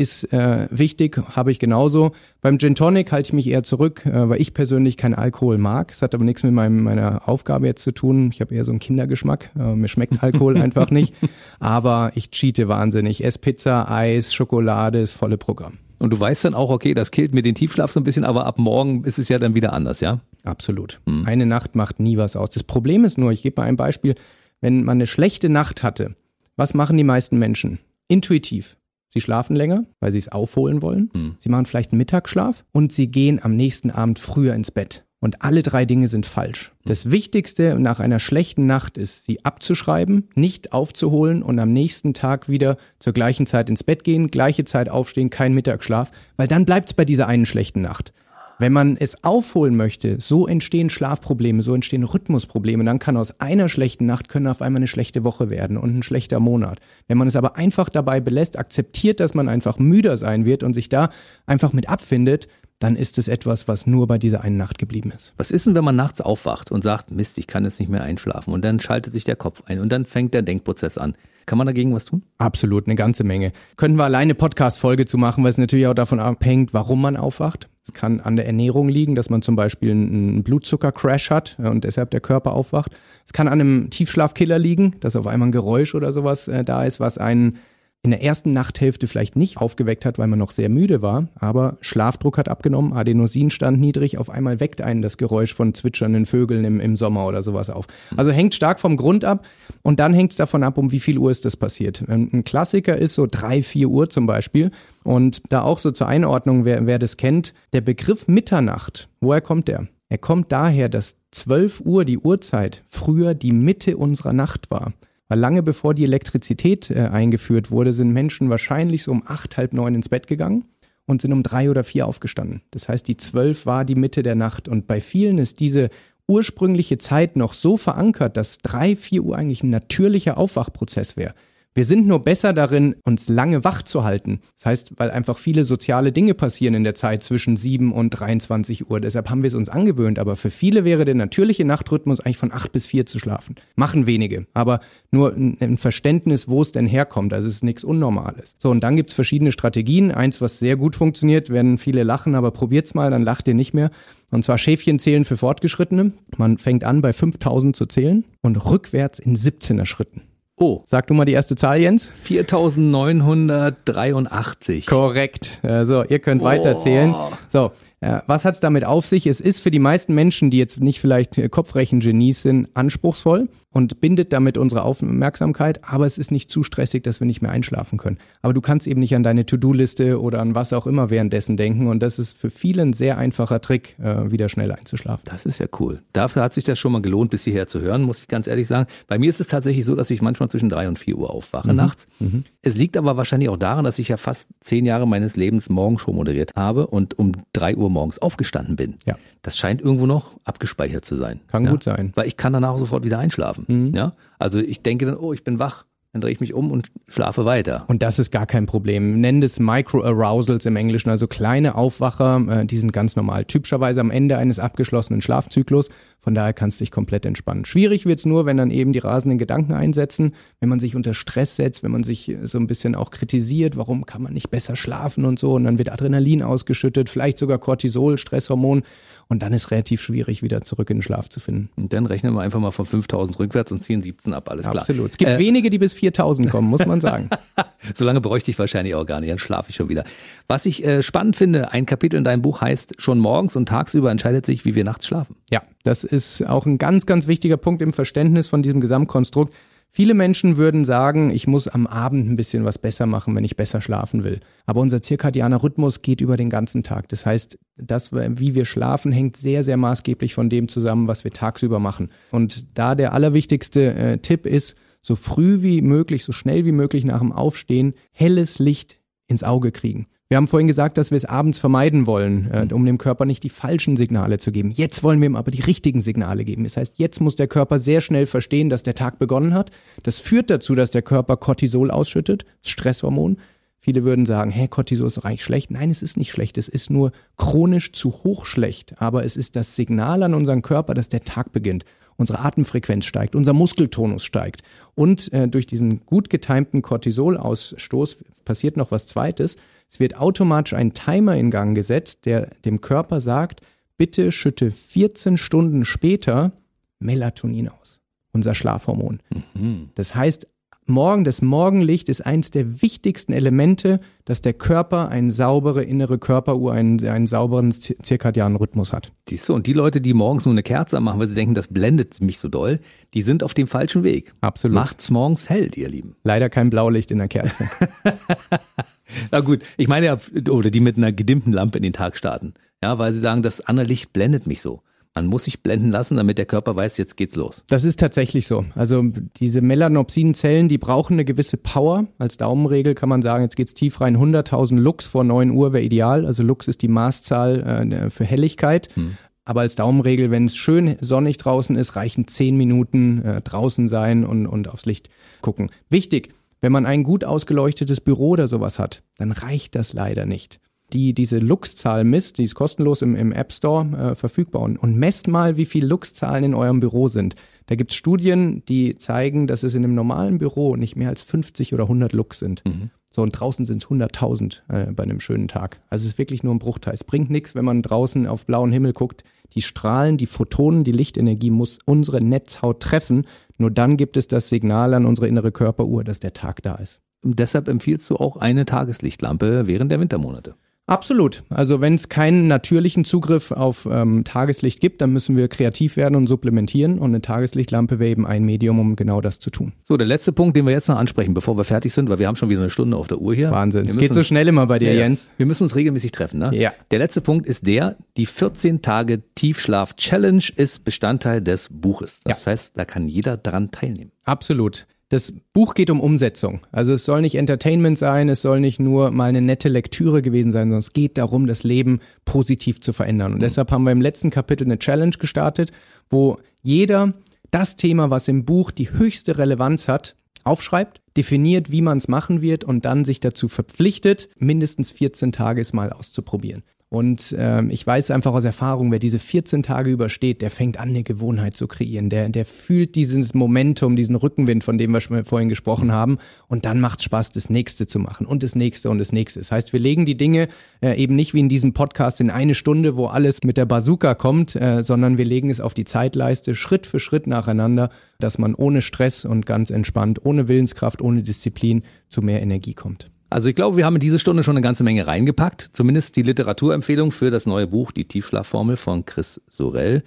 ist äh, wichtig, habe ich genauso. Beim Gin Tonic halte ich mich eher zurück, äh, weil ich persönlich keinen Alkohol mag. Es hat aber nichts mit meinem, meiner Aufgabe jetzt zu tun. Ich habe eher so einen Kindergeschmack. Äh, mir schmeckt Alkohol einfach nicht. Aber ich cheate wahnsinnig. Ess Pizza, Eis, Schokolade, das volle Programm. Und du weißt dann auch, okay, das killt mir den Tiefschlaf so ein bisschen, aber ab morgen ist es ja dann wieder anders, ja? Absolut. Mhm. Eine Nacht macht nie was aus. Das Problem ist nur, ich gebe mal ein Beispiel, wenn man eine schlechte Nacht hatte, was machen die meisten Menschen? Intuitiv. Sie schlafen länger, weil sie es aufholen wollen. Mhm. Sie machen vielleicht einen Mittagsschlaf und sie gehen am nächsten Abend früher ins Bett. Und alle drei Dinge sind falsch. Das Wichtigste nach einer schlechten Nacht ist, sie abzuschreiben, nicht aufzuholen und am nächsten Tag wieder zur gleichen Zeit ins Bett gehen, gleiche Zeit aufstehen, kein Mittagsschlaf, weil dann bleibt es bei dieser einen schlechten Nacht. Wenn man es aufholen möchte, so entstehen Schlafprobleme, so entstehen Rhythmusprobleme. Dann kann aus einer schlechten Nacht können auf einmal eine schlechte Woche werden und ein schlechter Monat. Wenn man es aber einfach dabei belässt, akzeptiert, dass man einfach müder sein wird und sich da einfach mit abfindet, dann ist es etwas, was nur bei dieser einen Nacht geblieben ist. Was ist denn, wenn man nachts aufwacht und sagt, Mist, ich kann jetzt nicht mehr einschlafen und dann schaltet sich der Kopf ein und dann fängt der Denkprozess an? Kann man dagegen was tun? Absolut, eine ganze Menge. Könnten wir alleine Podcast-Folge zu machen, weil es natürlich auch davon abhängt, warum man aufwacht. Es kann an der Ernährung liegen, dass man zum Beispiel einen Blutzucker-Crash hat und deshalb der Körper aufwacht. Es kann an einem Tiefschlafkiller liegen, dass auf einmal ein Geräusch oder sowas äh, da ist, was einen in der ersten Nachthälfte vielleicht nicht aufgeweckt hat, weil man noch sehr müde war, aber Schlafdruck hat abgenommen, Adenosin stand niedrig, auf einmal weckt einen das Geräusch von zwitschernden Vögeln im, im Sommer oder sowas auf. Also hängt stark vom Grund ab und dann hängt es davon ab, um wie viel Uhr ist das passiert. Ein Klassiker ist so drei, vier Uhr zum Beispiel und da auch so zur Einordnung, wer, wer das kennt, der Begriff Mitternacht, woher kommt der? Er kommt daher, dass 12 Uhr die Uhrzeit früher die Mitte unserer Nacht war. Weil lange bevor die Elektrizität äh, eingeführt wurde, sind Menschen wahrscheinlich so um acht, halb neun ins Bett gegangen und sind um drei oder vier aufgestanden. Das heißt, die zwölf war die Mitte der Nacht. Und bei vielen ist diese ursprüngliche Zeit noch so verankert, dass drei, vier Uhr eigentlich ein natürlicher Aufwachprozess wäre. Wir sind nur besser darin, uns lange wach zu halten. Das heißt, weil einfach viele soziale Dinge passieren in der Zeit zwischen 7 und 23 Uhr. Deshalb haben wir es uns angewöhnt. Aber für viele wäre der natürliche Nachtrhythmus eigentlich von 8 bis 4 zu schlafen. Machen wenige. Aber nur ein Verständnis, wo es denn herkommt. Also es ist nichts Unnormales. So, und dann gibt es verschiedene Strategien. Eins, was sehr gut funktioniert, werden viele lachen, aber probiert's mal, dann lacht ihr nicht mehr. Und zwar Schäfchen zählen für Fortgeschrittene. Man fängt an bei 5000 zu zählen und rückwärts in 17er Schritten. Oh. Sag du mal die erste Zahl, Jens. 4983. Korrekt. Also, ihr könnt oh. weiterzählen. So, äh, was hat es damit auf sich? Es ist für die meisten Menschen, die jetzt nicht vielleicht äh, Kopfrechengenies sind, anspruchsvoll und bindet damit unsere Aufmerksamkeit, aber es ist nicht zu stressig, dass wir nicht mehr einschlafen können. Aber du kannst eben nicht an deine To-Do-Liste oder an was auch immer währenddessen denken und das ist für viele ein sehr einfacher Trick, äh, wieder schnell einzuschlafen. Das ist ja cool. Dafür hat sich das schon mal gelohnt, bis hierher zu hören, muss ich ganz ehrlich sagen. Bei mir ist es tatsächlich so, dass ich manchmal zwischen drei und vier Uhr aufwache mhm. nachts. Mhm. Es liegt aber wahrscheinlich auch daran, dass ich ja fast zehn Jahre meines Lebens Morgenshow moderiert habe und um drei Uhr morgens aufgestanden bin. Ja. Das scheint irgendwo noch abgespeichert zu sein. Kann ja? gut sein. Weil ich kann danach sofort wieder einschlafen. Mhm. Ja? Also ich denke dann, oh, ich bin wach. Dann drehe ich mich um und schlafe weiter. Und das ist gar kein Problem. Nennen das Micro-Arousals im Englischen, also kleine Aufwacher, äh, die sind ganz normal. Typischerweise am Ende eines abgeschlossenen Schlafzyklus. Von daher kannst du dich komplett entspannen. Schwierig wird's nur, wenn dann eben die rasenden Gedanken einsetzen, wenn man sich unter Stress setzt, wenn man sich so ein bisschen auch kritisiert, warum kann man nicht besser schlafen und so. Und dann wird Adrenalin ausgeschüttet, vielleicht sogar Cortisol, Stresshormon. Und dann ist relativ schwierig, wieder zurück in den Schlaf zu finden. Und dann rechnen wir einfach mal von 5000 rückwärts und ziehen 17 ab, alles klar. Absolut. Es gibt äh, wenige, die bis 4000 kommen, muss man sagen. so lange bräuchte ich wahrscheinlich auch gar nicht, dann schlafe ich schon wieder. Was ich äh, spannend finde, ein Kapitel in deinem Buch heißt, schon morgens und tagsüber entscheidet sich, wie wir nachts schlafen. Ja, das ist auch ein ganz, ganz wichtiger Punkt im Verständnis von diesem Gesamtkonstrukt. Viele Menschen würden sagen, ich muss am Abend ein bisschen was besser machen, wenn ich besser schlafen will. Aber unser zirkadianer Rhythmus geht über den ganzen Tag. Das heißt, das, wie wir schlafen, hängt sehr, sehr maßgeblich von dem zusammen, was wir tagsüber machen. Und da der allerwichtigste äh, Tipp ist, so früh wie möglich, so schnell wie möglich nach dem Aufstehen helles Licht ins Auge kriegen. Wir haben vorhin gesagt, dass wir es abends vermeiden wollen, äh, um dem Körper nicht die falschen Signale zu geben. Jetzt wollen wir ihm aber die richtigen Signale geben. Das heißt, jetzt muss der Körper sehr schnell verstehen, dass der Tag begonnen hat. Das führt dazu, dass der Körper Cortisol ausschüttet, Stresshormon. Viele würden sagen, hey, Cortisol ist doch eigentlich schlecht. Nein, es ist nicht schlecht. Es ist nur chronisch zu hoch schlecht. Aber es ist das Signal an unseren Körper, dass der Tag beginnt. Unsere Atemfrequenz steigt, unser Muskeltonus steigt. Und äh, durch diesen gut getimten Cortisolausstoß passiert noch was Zweites. Es wird automatisch ein Timer in Gang gesetzt, der dem Körper sagt, bitte schütte 14 Stunden später Melatonin aus, unser Schlafhormon. Mhm. Das heißt, Morgen, das Morgenlicht ist eines der wichtigsten Elemente, dass der Körper eine saubere innere Körperuhr, einen, einen sauberen zirkadianen Rhythmus hat. Siehst du, und die Leute, die morgens nur eine Kerze machen, weil sie denken, das blendet mich so doll, die sind auf dem falschen Weg. Absolut. Macht's morgens hell, ihr Lieben. Leider kein Blaulicht in der Kerze. Na gut, ich meine ja, oder die mit einer gedimmten Lampe in den Tag starten. Ja, weil sie sagen, das andere Licht blendet mich so. Man muss sich blenden lassen, damit der Körper weiß, jetzt geht's los. Das ist tatsächlich so. Also diese Melanopsin-Zellen, die brauchen eine gewisse Power. Als Daumenregel kann man sagen, jetzt geht's tief rein. 100.000 Lux vor 9 Uhr wäre ideal. Also Lux ist die Maßzahl äh, für Helligkeit. Hm. Aber als Daumenregel, wenn es schön sonnig draußen ist, reichen 10 Minuten äh, draußen sein und, und aufs Licht gucken. Wichtig, wenn man ein gut ausgeleuchtetes Büro oder sowas hat, dann reicht das leider nicht die diese Lux-Zahl misst, die ist kostenlos im, im App Store äh, verfügbar und, und messt mal, wie viel Lux-Zahlen in eurem Büro sind. Da gibt es Studien, die zeigen, dass es in einem normalen Büro nicht mehr als 50 oder 100 Lux sind. Mhm. So, und draußen sind es 100.000 äh, bei einem schönen Tag. Also es ist wirklich nur ein Bruchteil. Es bringt nichts, wenn man draußen auf blauen Himmel guckt. Die Strahlen, die Photonen, die Lichtenergie muss unsere Netzhaut treffen. Nur dann gibt es das Signal an unsere innere Körperuhr, dass der Tag da ist. Und deshalb empfiehlst du auch eine Tageslichtlampe während der Wintermonate. Absolut. Also wenn es keinen natürlichen Zugriff auf ähm, Tageslicht gibt, dann müssen wir kreativ werden und supplementieren. Und eine Tageslichtlampe wäre eben ein Medium, um genau das zu tun. So, der letzte Punkt, den wir jetzt noch ansprechen, bevor wir fertig sind, weil wir haben schon wieder eine Stunde auf der Uhr hier. Wahnsinn. Es geht so schnell immer bei dir, Ja, ja. Jens. Wir müssen uns regelmäßig treffen, ne? Ja. Der letzte Punkt ist der, die 14 Tage Tiefschlaf Challenge ist Bestandteil des Buches. Das heißt, da kann jeder dran teilnehmen. Absolut. Das Buch geht um Umsetzung. Also es soll nicht Entertainment sein, es soll nicht nur mal eine nette Lektüre gewesen sein, sondern es geht darum, das Leben positiv zu verändern. Und deshalb haben wir im letzten Kapitel eine Challenge gestartet, wo jeder das Thema, was im Buch die höchste Relevanz hat, aufschreibt, definiert, wie man es machen wird und dann sich dazu verpflichtet, mindestens 14 Tage es mal auszuprobieren. Und ähm, ich weiß einfach aus Erfahrung, wer diese 14 Tage übersteht, der fängt an, eine Gewohnheit zu kreieren. Der, der fühlt dieses Momentum, diesen Rückenwind, von dem wir schon vorhin gesprochen haben. Und dann macht es Spaß, das nächste zu machen und das nächste und das nächste. Das heißt, wir legen die Dinge äh, eben nicht wie in diesem Podcast in eine Stunde, wo alles mit der Bazooka kommt, äh, sondern wir legen es auf die Zeitleiste Schritt für Schritt nacheinander, dass man ohne Stress und ganz entspannt, ohne Willenskraft, ohne Disziplin zu mehr Energie kommt. Also ich glaube, wir haben in diese Stunde schon eine ganze Menge reingepackt. Zumindest die Literaturempfehlung für das neue Buch, die Tiefschlafformel von Chris Sorel.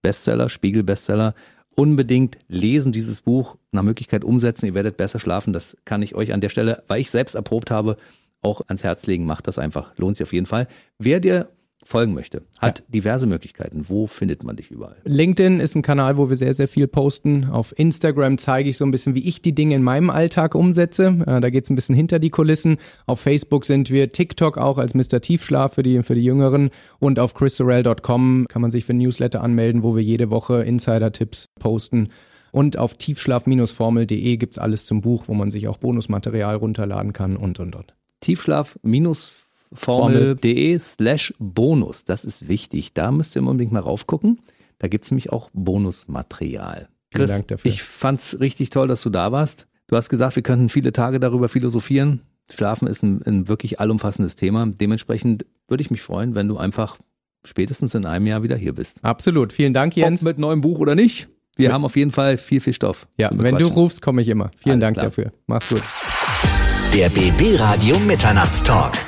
Bestseller, Spiegel-Bestseller. Unbedingt lesen dieses Buch, nach Möglichkeit umsetzen. Ihr werdet besser schlafen. Das kann ich euch an der Stelle, weil ich selbst erprobt habe, auch ans Herz legen. Macht das einfach. Lohnt sich auf jeden Fall. Wer dir folgen möchte, hat diverse Möglichkeiten. Wo findet man dich überall? LinkedIn ist ein Kanal, wo wir sehr, sehr viel posten. Auf Instagram zeige ich so ein bisschen, wie ich die Dinge in meinem Alltag umsetze. Äh, da geht es ein bisschen hinter die Kulissen. Auf Facebook sind wir, TikTok auch als Mr. Tiefschlaf für die, für die Jüngeren. Und auf chrissorel.com kann man sich für ein Newsletter anmelden, wo wir jede Woche Insider-Tipps posten. Und auf tiefschlaf-formel.de gibt's alles zum Buch, wo man sich auch Bonusmaterial runterladen kann und, und, und. Tiefschlaf-formel.de slash Bonus. Das ist wichtig. Da müsst ihr unbedingt mal raufgucken. Da gibt es nämlich auch Bonusmaterial. Vielen Chris, Dank dafür. ich fand's richtig toll, dass du da warst. Du hast gesagt, wir könnten viele Tage darüber philosophieren. Schlafen ist ein, ein wirklich allumfassendes Thema. Dementsprechend würde ich mich freuen, wenn du einfach spätestens in einem Jahr wieder hier bist. Absolut. Vielen Dank, Jens. Ob mit neuem Buch oder nicht. Wir haben auf jeden Fall viel, viel Stoff. Ja, wenn du rufst, komme ich immer. Vielen Alles Dank klar. dafür. Mach's gut. Der BB Radio Mitternachtstalk.